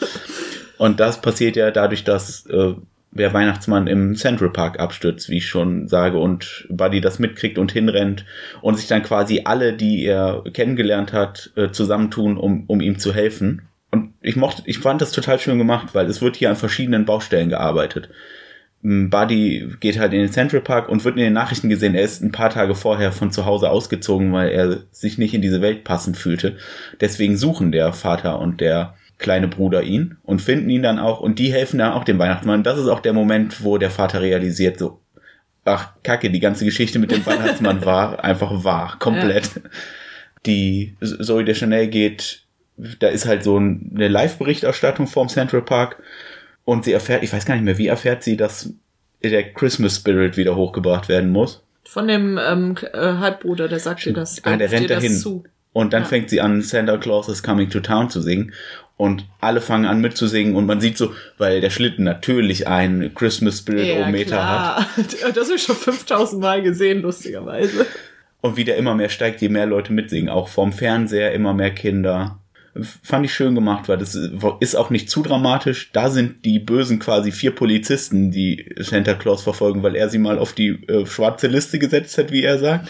Und das passiert ja dadurch, dass äh, der Weihnachtsmann im Central Park abstürzt, wie ich schon sage, und Buddy das mitkriegt und hinrennt und sich dann quasi alle, die er kennengelernt hat, äh, zusammentun, um, um ihm zu helfen. Und ich mochte, ich fand das total schön gemacht, weil es wird hier an verschiedenen Baustellen gearbeitet. M, Buddy geht halt in den Central Park und wird in den Nachrichten gesehen, er ist ein paar Tage vorher von zu Hause ausgezogen, weil er sich nicht in diese Welt passend fühlte. Deswegen suchen der Vater und der kleine Bruder ihn und finden ihn dann auch und die helfen dann auch dem Weihnachtsmann. Das ist auch der Moment, wo der Vater realisiert, so, ach, kacke, die ganze Geschichte mit dem Weihnachtsmann war einfach wahr, komplett. Die Zoe de Chanel geht, da ist halt so eine Live-Berichterstattung vom Central Park und sie erfährt, ich weiß gar nicht mehr, wie erfährt sie, dass der Christmas Spirit wieder hochgebracht werden muss. Von dem ähm, äh, Halbbruder, der sagt dir das. Ah, der rennt das dahin. Zu. Und dann Ja. fängt sie an, Santa Claus is coming to town zu singen. Und alle fangen an mitzusingen und man sieht so, weil der Schlitten natürlich ein Christmas Spirit Meter hat. hat. Das habe ich schon 5000 Mal gesehen, lustigerweise. Und wie der immer mehr steigt, je mehr Leute mitsingen. Auch vom Fernseher immer mehr Kinder. Fand ich schön gemacht, weil das ist auch nicht zu dramatisch. Da sind die Bösen quasi vier Polizisten, die Santa Claus verfolgen, weil er sie mal auf die äh, schwarze Liste gesetzt hat, wie er sagt.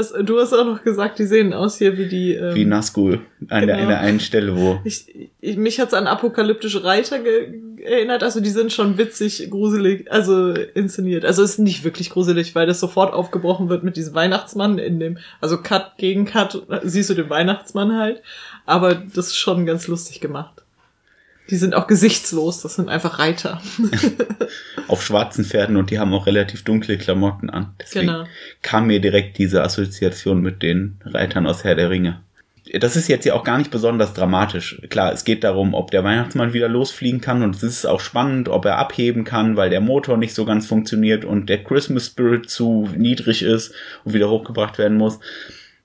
Das, du hast auch noch gesagt, die sehen aus hier wie die. Ähm, Wie Nazgul an, der, genau. an der einen Stelle, wo. ich, ich, mich hat's an apokalyptische Reiter ge erinnert. Also die sind schon witzig, gruselig, also inszeniert. Also es ist nicht wirklich gruselig, weil das sofort aufgebrochen wird mit diesem Weihnachtsmann in dem, also Cut gegen Cut, siehst du den Weihnachtsmann halt. Aber das ist schon ganz lustig gemacht. Die sind auch gesichtslos, das sind einfach Reiter. auf schwarzen Pferden und die haben auch relativ dunkle Klamotten an. Deswegen Genau. kam mir direkt diese Assoziation mit den Reitern aus Herr der Ringe. Das ist jetzt ja auch gar nicht besonders dramatisch. Klar, es geht darum, ob der Weihnachtsmann wieder losfliegen kann und es ist auch spannend, ob er abheben kann, weil der Motor nicht so ganz funktioniert und der Christmas Spirit zu niedrig ist und wieder hochgebracht werden muss.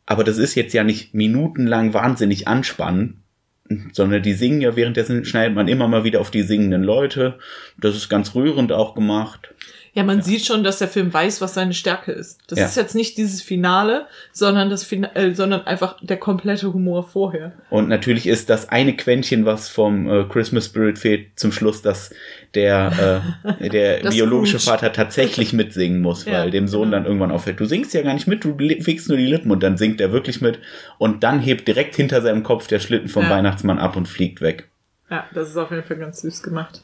Aber das ist jetzt ja nicht minutenlang wahnsinnig anspannend, sondern die singen ja währenddessen schneidet man immer mal wieder auf die singenden Leute. Das ist ganz rührend auch gemacht. Ja, man sieht schon, dass der Film weiß, was seine Stärke ist. Das Ja. ist jetzt nicht dieses Finale, sondern das Fina äh, sondern einfach der komplette Humor vorher. Und natürlich ist das eine Quäntchen, was vom äh, Christmas Spirit fehlt, zum Schluss, dass der, äh, der biologische Scrooge. Vater tatsächlich mitsingen muss, Ja, weil dem Sohn genau. dann irgendwann auffällt, du singst ja gar nicht mit, du wiegst nur die Lippen und dann singt er wirklich mit und dann hebt direkt hinter seinem Kopf der Schlitten vom Ja. Weihnachtsmann ab und fliegt weg. Ja, das ist auf jeden Fall ganz süß gemacht.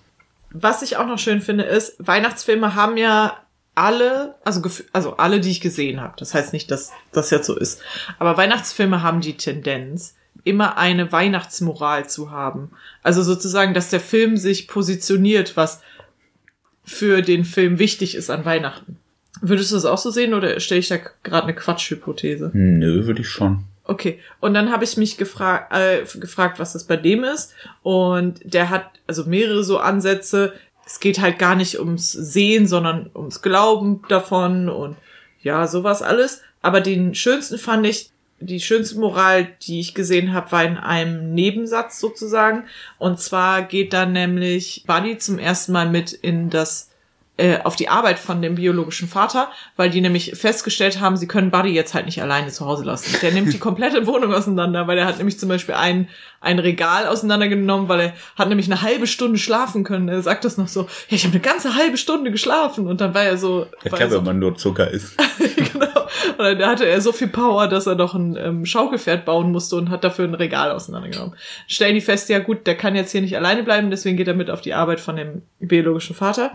Was ich auch noch schön finde, ist, Weihnachtsfilme haben ja alle, also, also alle, die ich gesehen habe. Das heißt nicht, dass das jetzt so ist. Aber Weihnachtsfilme haben die Tendenz, immer eine Weihnachtsmoral zu haben. Also sozusagen, dass der Film sich positioniert, was für den Film wichtig ist an Weihnachten. Würdest du das auch so sehen oder stelle ich da gerade eine Quatschhypothese? Nö, würde ich schon. Okay, und dann habe ich mich gefra äh, gefragt, was das bei dem ist. Und der hat also mehrere so Ansätze. Es geht halt gar nicht ums Sehen, sondern ums Glauben davon und ja, sowas alles. Aber den schönsten fand ich, die schönste Moral, die ich gesehen habe, war in einem Nebensatz sozusagen. Und zwar geht dann nämlich Buddy zum ersten Mal mit in das äh, auf die Arbeit von dem biologischen Vater, weil die nämlich festgestellt haben, sie können Buddy jetzt halt nicht alleine zu Hause lassen. Der nimmt die komplette Wohnung auseinander, weil er hat nämlich zum Beispiel ein, ein Regal auseinandergenommen, weil er hat nämlich eine halbe Stunde schlafen können. Er sagt das noch so, ja, ich habe eine ganze halbe Stunde geschlafen und dann war er so, Ja, klar, so wenn man nur Zucker isst. genau. Und dann hatte er so viel Power, dass er noch ein ähm, Schaukelpferd bauen musste und hat dafür ein Regal auseinandergenommen. Stellen die fest, ja gut, der kann jetzt hier nicht alleine bleiben, deswegen geht er mit auf die Arbeit von dem biologischen Vater.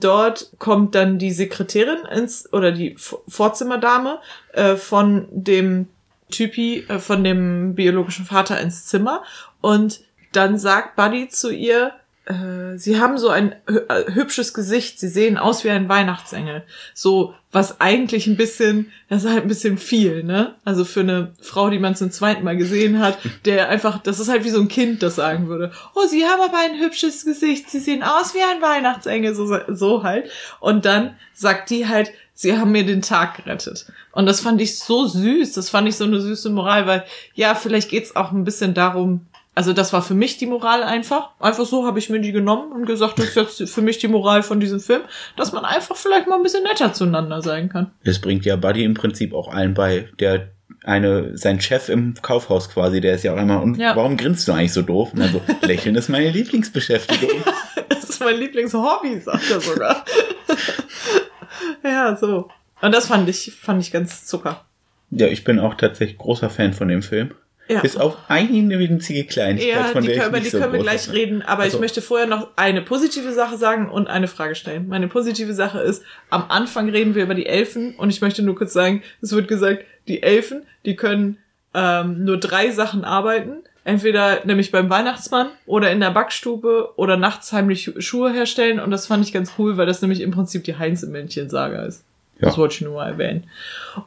Dort kommt dann die Sekretärin ins, oder die Vorzimmerdame äh, von dem Typi, äh, von dem biologischen Vater ins Zimmer und dann sagt Buddy zu ihr, äh, sie haben so ein äh, hübsches Gesicht, sie sehen aus wie ein Weihnachtsengel. So, was eigentlich ein bisschen, das ist halt ein bisschen viel, ne? Also für eine Frau, die man zum zweiten Mal gesehen hat, der einfach, das ist halt wie so ein Kind, das sagen würde, oh, sie haben aber ein hübsches Gesicht, sie sehen aus wie ein Weihnachtsengel, so, so halt. Und dann sagt die halt, sie haben mir den Tag gerettet. Und das fand ich so süß, das fand ich so eine süße Moral, weil, ja, vielleicht geht's auch ein bisschen darum, also das war für mich die Moral einfach. Einfach so habe ich mir die genommen und gesagt, das ist jetzt für mich die Moral von diesem Film, dass man einfach vielleicht mal ein bisschen netter zueinander sein kann. Das bringt ja Buddy im Prinzip auch allen bei. Der eine, sein Chef im Kaufhaus quasi, der ist ja auch immer, und Ja. warum grinst du eigentlich so doof? Und also, lächeln ist meine Lieblingsbeschäftigung. Das ist mein Lieblingshobby, sagt er sogar. ja, so. Und das fand ich, fand ich ganz zucker. ja, ich bin auch tatsächlich großer Fan von dem Film. Ja. Bis auf eine winzige Kleinigkeit, Ja, von der können, ich über nicht die so können wir gleich bin. reden, aber Also- ich möchte vorher noch eine positive Sache sagen und eine Frage stellen. Meine positive Sache ist, am Anfang reden wir über die Elfen und ich möchte nur kurz sagen, es wird gesagt, die Elfen, die können ähm, nur drei Sachen arbeiten. Entweder nämlich beim Weihnachtsmann oder in der Backstube oder nachts heimlich Schuhe herstellen und das fand ich ganz cool, weil das nämlich im Prinzip die Heinzelmännchen-Saga ist. Ja. Das wollte ich nur mal erwähnen.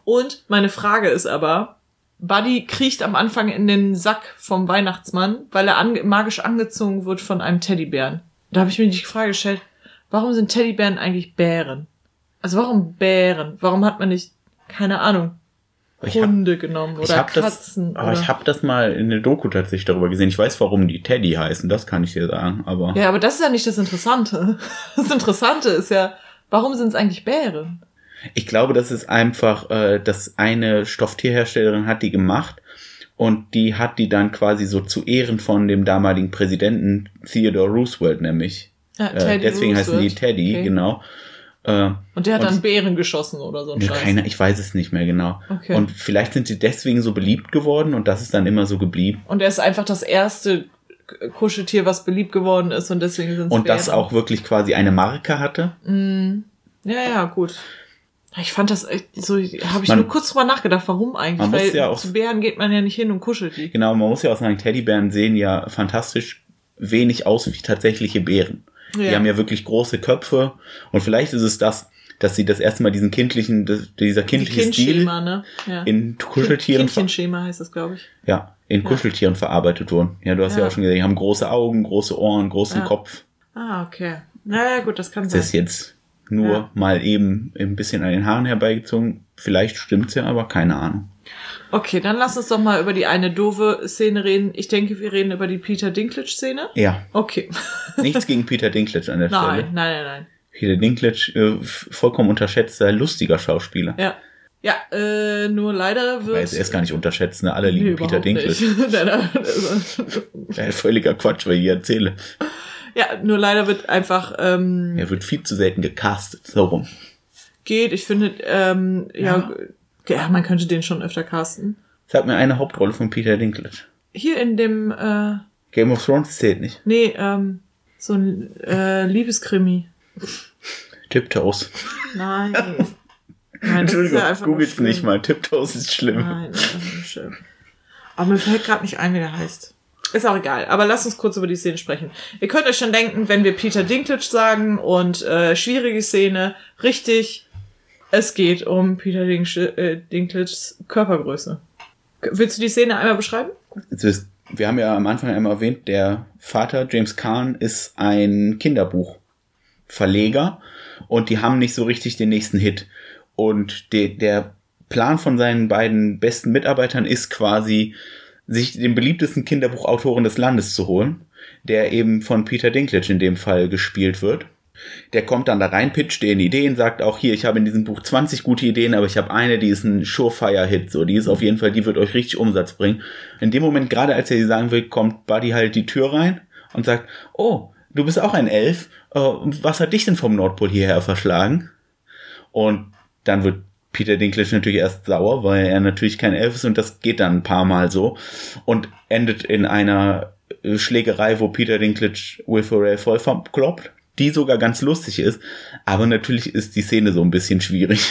Und meine Frage ist aber, Buddy kriecht am Anfang in den Sack vom Weihnachtsmann, weil er ange magisch angezogen wird von einem Teddybären. Da habe ich mir die Frage gestellt, warum sind Teddybären eigentlich Bären? Also warum Bären? Warum hat man nicht, keine Ahnung, Ich hab- Hunde genommen oder habe das, Katzen? aber oder? ich habe das mal in der Doku tatsächlich darüber gesehen. Ich weiß, warum die Teddy heißen, das kann ich dir sagen, aber ja, aber das ist ja nicht das Interessante. Das Interessante ist ja, warum sind es eigentlich Bären? Ich glaube, das ist einfach, äh, dass eine Stofftierherstellerin hat die gemacht und die hat die dann quasi so zu Ehren von dem damaligen Präsidenten Theodore Roosevelt nämlich. Ja, Äh, deswegen heißen die Teddy, Okay. genau. Äh, Und der hat dann Bären geschossen oder so ein Scheiß. keiner, ich weiß es nicht mehr genau. Okay. Und vielleicht sind sie deswegen so beliebt geworden und das ist dann immer so geblieben. Und er ist einfach das erste Kuscheltier, was beliebt geworden ist und deswegen sind es Und das auch wirklich quasi eine Marke hatte. Ja, ja, gut. Ich fand das echt so, habe ich Man- nur kurz drüber nachgedacht, warum eigentlich? Man muss Weil ja auch- zu Bären geht man ja nicht hin und kuschelt die. Genau, man muss ja auch sagen, Teddybären sehen ja fantastisch wenig aus wie tatsächliche Bären. Die Ja. haben ja wirklich große Köpfe und vielleicht ist es das, dass sie das erste Mal diesen kindlichen, das- dieser Die kindliche Stil Kindschema, ne? Ja. in Kuscheltieren, Kindchenschema heißt das, glaube ich. ja, in Kuscheltieren verarbeitet wurden. Ja, du hast ja. Ja. auch schon gesehen, die haben große Augen, große Ohren, großen Ja. Kopf. Ah, okay. Naja, gut, das kann Das sein. ist jetzt nur Ja. mal eben ein bisschen an den Haaren herbeigezogen. Vielleicht stimmt's ja, aber keine Ahnung. Okay, dann lass uns doch mal über die eine doofe Szene reden. Ich denke, wir reden über die Peter Dinklage-Szene. Ja, Okay. nichts gegen Peter Dinklage an der nein, Stelle. nein, nein, nein. Peter Dinklage, äh, vollkommen unterschätzter, lustiger Schauspieler. Ja. Ja, äh, nur leider wird. Weiß, er ist gar nicht unterschätzt, ne? Alle lieben Nee, Peter Dinklage. Nein, nein, also- Ja, völliger Quatsch, weil ich erzähle. Ja, nur leider wird einfach ähm, Er wird viel zu selten gecastet. So rum. geht. Ich finde, ähm, ja. Ja. ja, man könnte den schon öfter casten. Sag mir eine Hauptrolle von Peter Dinklage. Hier in dem, äh, Game of Thrones zählt nicht. nee, ähm, so ein äh, Liebeskrimi. Tiptoes. Nein. Nein, Entschuldigung, ja schlimm. nicht mal. Tiptoes ist schlimm. Nein, das ist nicht schön. Aber mir fällt gerade nicht ein, wie der heißt. Ist auch egal. Aber lasst uns kurz über die Szene sprechen. Ihr könnt euch schon denken, wenn wir Peter Dinklage sagen und äh, schwierige Szene, richtig, es geht um Peter Dink äh, Dinklages Körpergröße. Willst du die Szene einmal beschreiben? Es ist- Wir haben ja am Anfang einmal erwähnt, der Vater, James Kahn, ist ein Kinderbuchverleger und die haben nicht so richtig den nächsten Hit. Und de, der Plan von seinen beiden besten Mitarbeitern ist quasi, sich den beliebtesten Kinderbuchautoren des Landes zu holen, der eben von Peter Dinklage in dem Fall gespielt wird. Der kommt dann da rein, pitcht denen Ideen, sagt auch hier, ich habe in diesem Buch 20 gute Ideen, aber ich habe eine, die ist ein Surefire-Hit, so, die ist auf jeden Fall, die wird euch richtig Umsatz bringen. In dem Moment, gerade als er sie sagen will, kommt Buddy halt die Tür rein und sagt, oh, du bist auch ein Elf, äh, was hat dich denn vom Nordpol hierher verschlagen? Und dann wird Peter Dinklage natürlich erst sauer, weil er natürlich kein Elf ist und das geht dann ein paar Mal so und endet in einer äh, Schlägerei, wo Peter Dinklage Will Ferrell voll verkloppt, die sogar ganz lustig ist, aber natürlich ist die Szene so ein bisschen schwierig.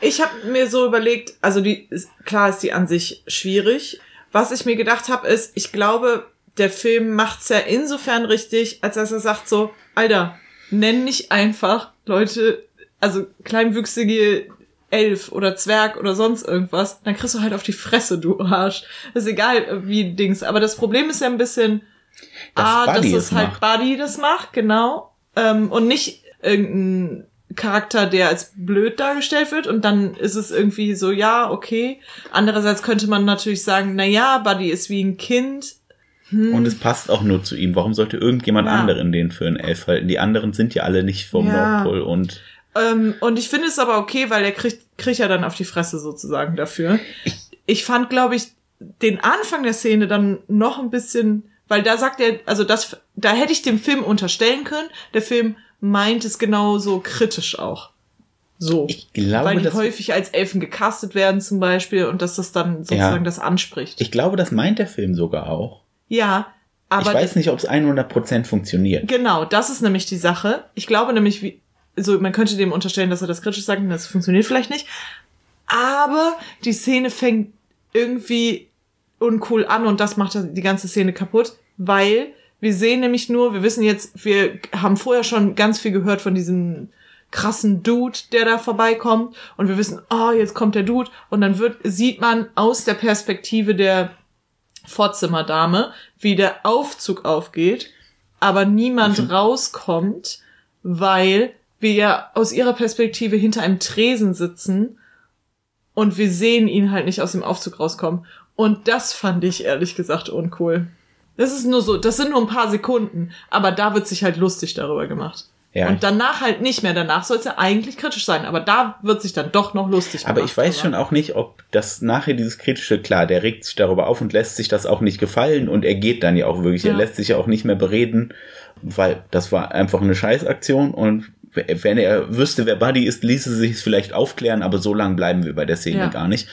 Ich habe mir so überlegt, also die klar ist die an sich schwierig. Was ich mir gedacht habe, ist, ich glaube, der Film macht's ja insofern richtig, als dass er sagt so, Alter, nenn nicht einfach Leute, also kleinwüchsige Elf oder Zwerg oder sonst irgendwas, dann kriegst du halt auf die Fresse, du Arsch. ist egal, wie Dings. Aber das Problem ist ja ein bisschen, Dass ah, Buddy dass es halt macht. Buddy das macht, genau. Ähm, und nicht irgendein Charakter, der als blöd dargestellt wird und dann ist es irgendwie so, ja, okay. Andererseits könnte man natürlich sagen, na ja, Buddy ist wie ein Kind. Und es passt auch nur zu ihm. Warum sollte irgendjemand Hm. Ja. anderen den für einen Elf halten? Die anderen sind ja alle nicht vom Ja. Nordpol und Ähm, und ich finde es aber okay, weil er kriegt, kriegt ja dann auf die Fresse sozusagen dafür. Ich fand, glaube ich, den Anfang der Szene dann noch ein bisschen, weil da sagt er, also das, da hätte ich dem Film unterstellen können, der Film meint es genauso kritisch auch. So. ich glaube, weil die häufig als Elfen gecastet werden zum Beispiel und dass das dann sozusagen Ja. das anspricht. ich glaube, das meint der Film sogar auch. ja, aber ich weiß nicht, ob es 100% funktioniert. Genau, das ist nämlich die Sache. Ich glaube nämlich, wie, so, man könnte dem unterstellen, dass er das kritisch sagt und das funktioniert vielleicht nicht. Aber die Szene fängt irgendwie uncool an und das macht die ganze Szene kaputt, weil wir sehen nämlich nur, wir wissen jetzt, wir haben vorher schon ganz viel gehört von diesem krassen Dude, der da vorbeikommt und wir wissen, oh, jetzt kommt der Dude und dann wird, sieht man aus der Perspektive der Vorzimmerdame, wie der Aufzug aufgeht, aber niemand rauskommt, weil wir ja aus ihrer Perspektive hinter einem Tresen sitzen und wir sehen ihn halt nicht aus dem Aufzug rauskommen. Und das fand ich ehrlich gesagt uncool. Das ist nur so, das sind nur ein paar Sekunden, aber da wird sich halt lustig darüber gemacht. Ja, und danach halt nicht mehr. Danach soll es ja eigentlich kritisch sein, aber da wird sich dann doch noch lustig Aber gemacht ich weiß schon auch nicht, ob das nachher dieses kritische, klar, der regt sich darüber auf und lässt sich das auch nicht gefallen und er geht dann ja auch wirklich, Ja. er lässt sich ja auch nicht mehr bereden, weil das war einfach eine Scheißaktion und wenn er wüsste, wer Buddy ist, ließe sich es vielleicht aufklären, aber so lang bleiben wir bei der Szene Ja. gar nicht.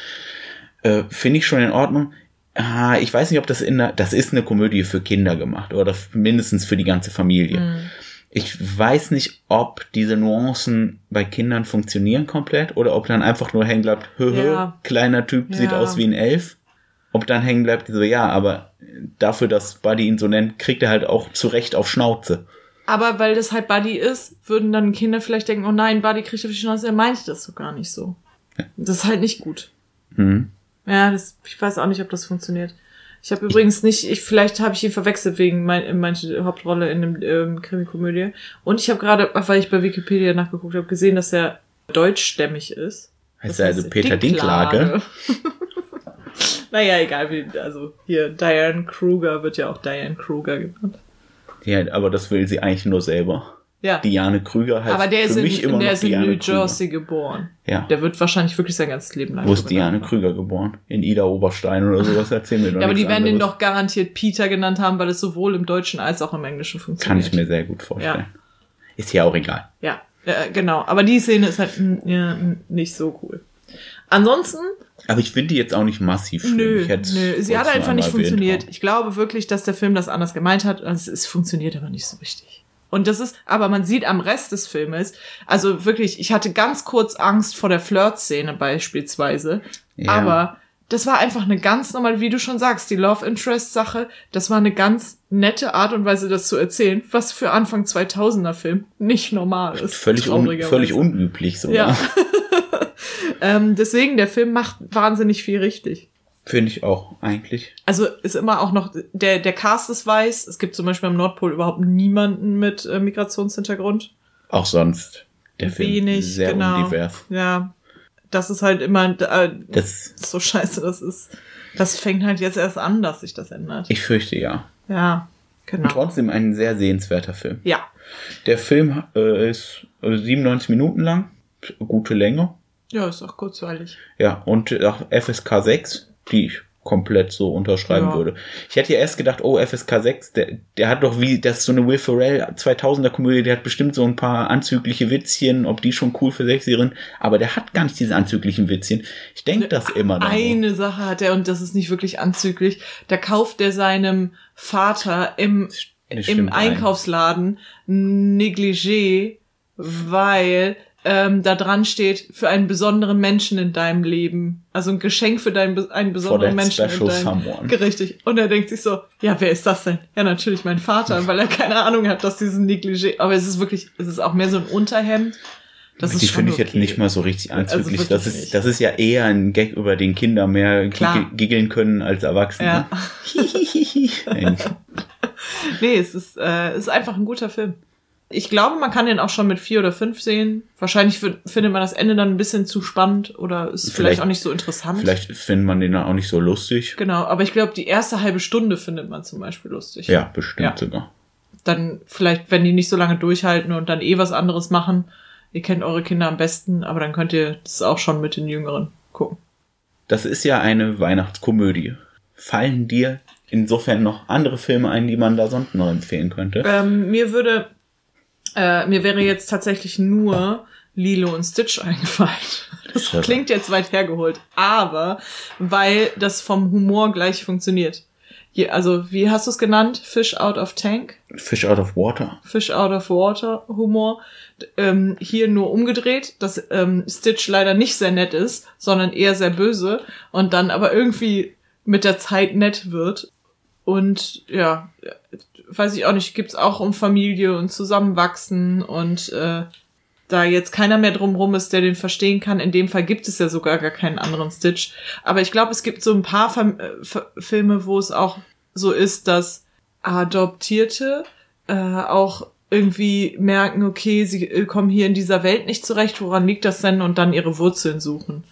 Äh, Finde ich schon in Ordnung. Ah, ich weiß nicht, ob das in der, das ist eine Komödie für Kinder gemacht oder mindestens für die ganze Familie. Mhm. Ich weiß nicht, ob diese Nuancen bei Kindern funktionieren komplett oder ob dann einfach nur hängen bleibt, hö, hö, Ja. kleiner Typ, sieht Ja. aus wie ein Elf. Ob dann hängen bleibt, so, ja, aber dafür, dass Buddy ihn so nennt, kriegt er halt auch zu Recht auf Schnauze. Aber weil das halt Buddy ist, würden dann Kinder vielleicht denken, oh nein, Buddy kriegt auf die Schnauze, er meinte das so gar nicht so. Das ist halt nicht gut. Mhm. Ja, das, ich weiß auch nicht, ob das funktioniert. Ich habe übrigens nicht, ich, vielleicht habe ich ihn verwechselt wegen mein, manche Hauptrolle in einem ähm, Krimikomödie. Und ich habe gerade, weil ich bei Wikipedia nachgeguckt habe, gesehen, dass er deutschstämmig ist. Heißt er also Peter Dinklage? naja, egal wie, also hier, Diane Kruger wird ja auch Diane Kruger genannt. Ja, aber das will sie eigentlich nur selber. Ja. Diane Krüger heißt aber der ist für in, mich immer der noch ist in Diane New Krüger. Jersey geboren. Ja. Der wird wahrscheinlich wirklich sein ganzes Leben lang. Wo ist Diane. Krüger geboren? In Ida Oberstein oder sowas erzählen wir doch Ja, aber die werden den anderes. doch garantiert Peter genannt haben, weil es sowohl im Deutschen als auch im Englischen Kann funktioniert. ich mir sehr gut vorstellen. Ist ja auch egal. Ja, äh, genau. Aber die Szene ist halt mm, ja, mm, nicht so cool. Ansonsten, Aber ich finde die jetzt auch nicht massiv schlimm. nö, nö. Sie hat einfach nicht funktioniert. Ich glaube wirklich, dass der Film das anders gemeint hat. Also es, es funktioniert aber nicht so richtig. Und das ist, aber man sieht am Rest des Filmes, also wirklich, ich hatte ganz kurz Angst vor der Flirt-Szene beispielsweise. Ja. Aber das war einfach eine ganz normale, wie du schon sagst, die Love Interest-Sache. Das war eine ganz nette Art und Weise, das zu erzählen, was für Anfang 2000er Film nicht normal ist. Völlig, un, völlig unüblich sogar. Ja. ähm, deswegen, der Film macht wahnsinnig viel richtig. Finde ich auch, eigentlich. Also ist immer auch noch, der, der Cast ist weiß. Es gibt zum Beispiel am Nordpol überhaupt niemanden mit äh, Migrationshintergrund. Auch sonst. Der Film Wenig, sehr genau. undivers. Ja. Das ist halt immer äh, Das, so scheiße, das ist. Das fängt halt jetzt erst an, dass sich das ändert. ich fürchte ja. Ja, genau. Trotzdem ein sehr sehenswerter Film. Ja. Der Film äh, ist äh, 97 Minuten lang. Gute Länge. Ja, ist auch kurzweilig. Ja, und auch FSK 6, die ich komplett so unterschreiben Ja. würde. Ich hätte ja erst gedacht, oh, FSK 6, der, der hat doch wie, das ist so eine Will Ferrell 2000er Komödie, der hat bestimmt so ein paar anzügliche Witzchen, ob die schon cool für Sechsjährigen, aber der hat gar nicht diese anzüglichen Witzchen. Ich denke das immer noch. Eine Sache hat er, und das ist nicht wirklich anzüglich, da kauft er seinem Vater im, im Einkaufsladen Negligé, weil ähm, da dran steht, für einen besonderen Menschen in deinem Leben. Also ein Geschenk für deinen, einen besonderen Menschen in deinem someone. Richtig. Und er denkt sich so, ja, wer ist das denn? Ja, natürlich mein Vater, weil er keine Ahnung hat, dass diesen Negligé, aber es ist wirklich, es ist auch mehr so ein Unterhemd. Das ist die finde ich okay. jetzt nicht mal so richtig anzüglich. wirklich das, ist, nicht. das ist ja eher ein Gag, über den Kinder mehr giggeln können als Erwachsene. Ja. Nee, es ist, äh, es ist einfach ein guter Film. Ich glaube, man kann den auch schon mit vier oder fünf sehen. Wahrscheinlich fi- findet man das Ende dann ein bisschen zu spannend oder ist vielleicht, Vielleicht- auch nicht so interessant. Vielleicht findet man den dann auch nicht so lustig. Genau, aber ich glaube, die erste halbe Stunde findet man zum Beispiel lustig. Ja, bestimmt Ja. sogar. Dann vielleicht, wenn die nicht so lange durchhalten und dann eh was anderes machen. Ihr kennt eure Kinder am besten, aber dann könnt ihr das auch schon mit den Jüngeren gucken. Das ist ja eine Weihnachtskomödie. Fallen dir insofern noch andere Filme ein, die man da sonst noch empfehlen könnte? Ähm, mir würde, äh, mir wäre jetzt tatsächlich nur Lilo und Stitch eingefallen. Das klingt jetzt weit hergeholt, aber weil das vom Humor gleich funktioniert. Je, also, wie hast du es genannt? Fish out of tank? Fish Out of Water. Fish out of water Humor. Ähm, hier nur umgedreht, dass ähm, Stitch leider nicht sehr nett ist, sondern eher sehr böse und dann aber irgendwie mit der Zeit nett wird. Und ja, weiß ich auch nicht, gibt's auch um Familie und Zusammenwachsen und äh, da jetzt keiner mehr drumrum ist, der den verstehen kann. In dem Fall gibt es ja sogar gar keinen anderen Stitch. Aber ich glaube, es gibt so ein paar Fam äh, F Filme, wo es auch so ist, dass Adoptierte äh, auch irgendwie merken, okay, sie äh, kommen hier in dieser Welt nicht zurecht, woran liegt das denn? Und dann ihre Wurzeln suchen.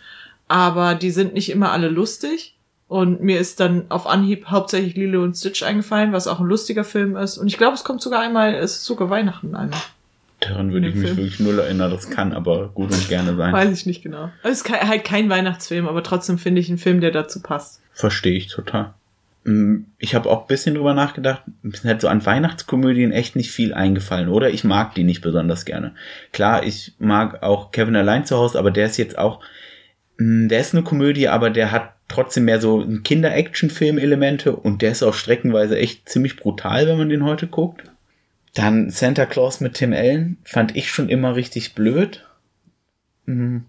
Aber die sind nicht immer alle lustig. Und mir ist dann auf Anhieb hauptsächlich Lilo und Stitch eingefallen, was auch ein lustiger Film ist. Und ich glaube, es kommt sogar einmal, es ist sogar Weihnachten einmal. Daran würde ich mich Film. wirklich null erinnern. Das kann aber gut und gerne sein. Weiß ich nicht genau. Es ist halt kein Weihnachtsfilm, aber trotzdem finde ich einen Film, der dazu passt. Verstehe ich total. Mm, ich habe auch ein bisschen drüber nachgedacht. Mir ist halt so an Weihnachtskomödien echt nicht viel eingefallen, oder? Ich mag die nicht besonders gerne. Klar, ich mag auch Kevin allein zu Hause, aber der ist jetzt auch, der ist eine Komödie, aber der hat trotzdem mehr so Kinder-Action-Film-Elemente und der ist auch streckenweise echt ziemlich brutal, wenn man den heute guckt. Dann Santa Claus mit Tim Allen fand ich schon immer richtig blöd. Mhm.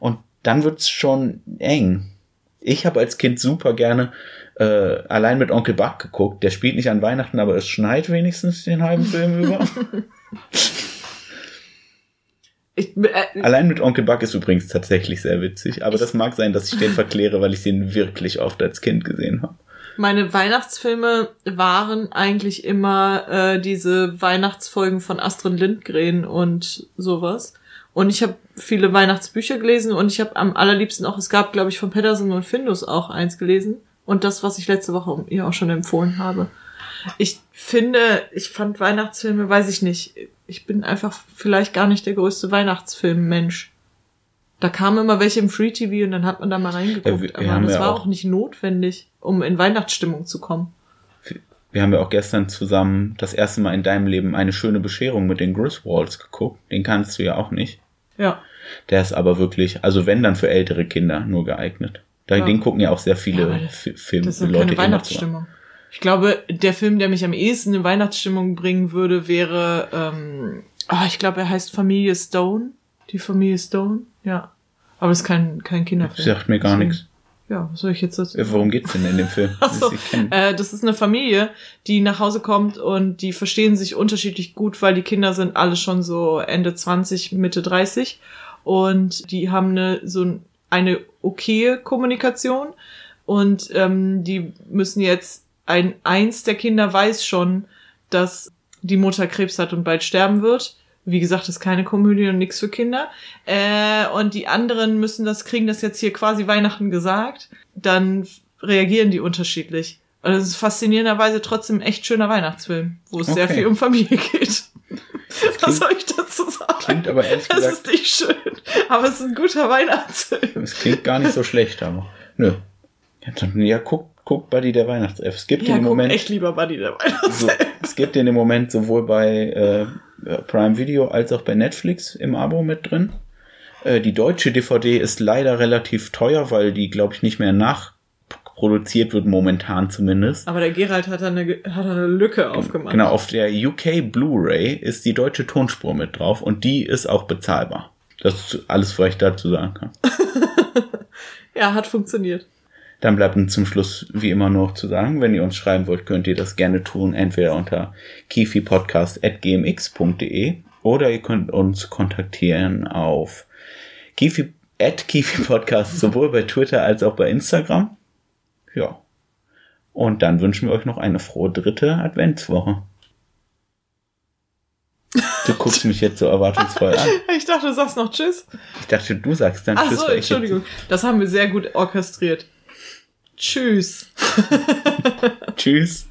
Und dann wird's schon eng. Ich habe als Kind super gerne äh, allein mit Onkel Buck geguckt. Der spielt nicht an Weihnachten, aber es schneit wenigstens den halben Film über. Ich, äh, Allein mit Onkel Buck ist übrigens tatsächlich sehr witzig, aber das mag sein, dass ich den verkläre, weil ich den wirklich oft als Kind gesehen habe. Meine Weihnachtsfilme waren eigentlich immer äh, diese Weihnachtsfolgen von Astrid Lindgren und sowas. Und ich habe viele Weihnachtsbücher gelesen und ich habe am allerliebsten auch, es gab, glaube ich, von Pedersen und Findus auch eins gelesen. Und das, was ich letzte Woche ihr auch schon empfohlen habe. Ich finde, ich fand Weihnachtsfilme, weiß ich nicht. Ich bin einfach vielleicht gar nicht der größte Weihnachtsfilm-Mensch. Da kamen immer welche im Free TV und dann hat man da mal reingeguckt. Ja, wir aber das ja war auch, auch nicht notwendig, um in Weihnachtsstimmung zu kommen. Wir haben ja auch gestern zusammen das erste Mal in deinem Leben eine schöne Bescherung mit den Griswolds geguckt. Den kannst du ja auch nicht. Ja. Der ist aber wirklich, also wenn dann für ältere Kinder nur geeignet. Da, ja. Den gucken ja auch sehr viele ja, Filme. Das ist Leute keine Weihnachtsstimmung. Ich glaube, der Film, der mich am ehesten in Weihnachtsstimmung bringen würde, wäre, ähm, oh, ich glaube, er heißt Familie Stone. Die Familie Stone, ja. Aber es ist kein, kein Kinderfilm. Sagt mir gar nichts. Ja, was soll ich jetzt dazu sagen? Worum geht's denn in dem Film? Achso, äh, das ist eine Familie, die nach Hause kommt und die verstehen sich unterschiedlich gut, weil die Kinder sind alle schon so Ende 20, Mitte 30 und die haben eine so eine okaye Kommunikation und ähm, die müssen jetzt ein eins der Kinder weiß schon, dass die Mutter Krebs hat und bald sterben wird. Wie gesagt, das ist keine Komödie und nichts für Kinder. Äh, und die anderen müssen das kriegen, das jetzt hier quasi Weihnachten gesagt. Dann reagieren die unterschiedlich. Und also es ist faszinierenderweise trotzdem ein echt schöner Weihnachtsfilm, wo es okay. sehr viel um Familie geht. Klingt, Was soll ich dazu sagen? Klingt aber ehrlich gesagt. Das ist nicht schön, aber es ist ein guter Weihnachtsfilm. Es klingt gar nicht so schlecht, aber. Nö. Ja, guck, guck Buddy der Weihnachtself. Es gibt ja, den im Moment. echt lieber Buddy der Weihnachtself. So, es gibt den im Moment sowohl bei äh, Prime Video als auch bei Netflix im Abo mit drin. Äh, die deutsche DVD ist leider relativ teuer, weil die, glaube ich, nicht mehr nach produziert wird, momentan zumindest. Aber der Gerald hat da eine, hat da eine Lücke aufgemacht. Genau, auf der UK Blu-ray ist die deutsche Tonspur mit drauf und die ist auch bezahlbar. Das ist alles, was ich dazu sagen kann. ja, hat funktioniert. Dann bleibt uns zum Schluss wie immer noch zu sagen, wenn ihr uns schreiben wollt, könnt ihr das gerne tun, entweder unter kifipodcast.gmx.de oder ihr könnt uns kontaktieren auf kifi, at kifipodcast sowohl bei Twitter als auch bei Instagram. Ja. Und dann wünschen wir euch noch eine frohe dritte Adventswoche. Du guckst mich jetzt so erwartungsvoll an. Ich dachte, du sagst noch Tschüss. Ich dachte, du sagst dann Ach Tschüss. Achso, Entschuldigung. Das haben wir sehr gut orchestriert. Tschüss. Tschüss.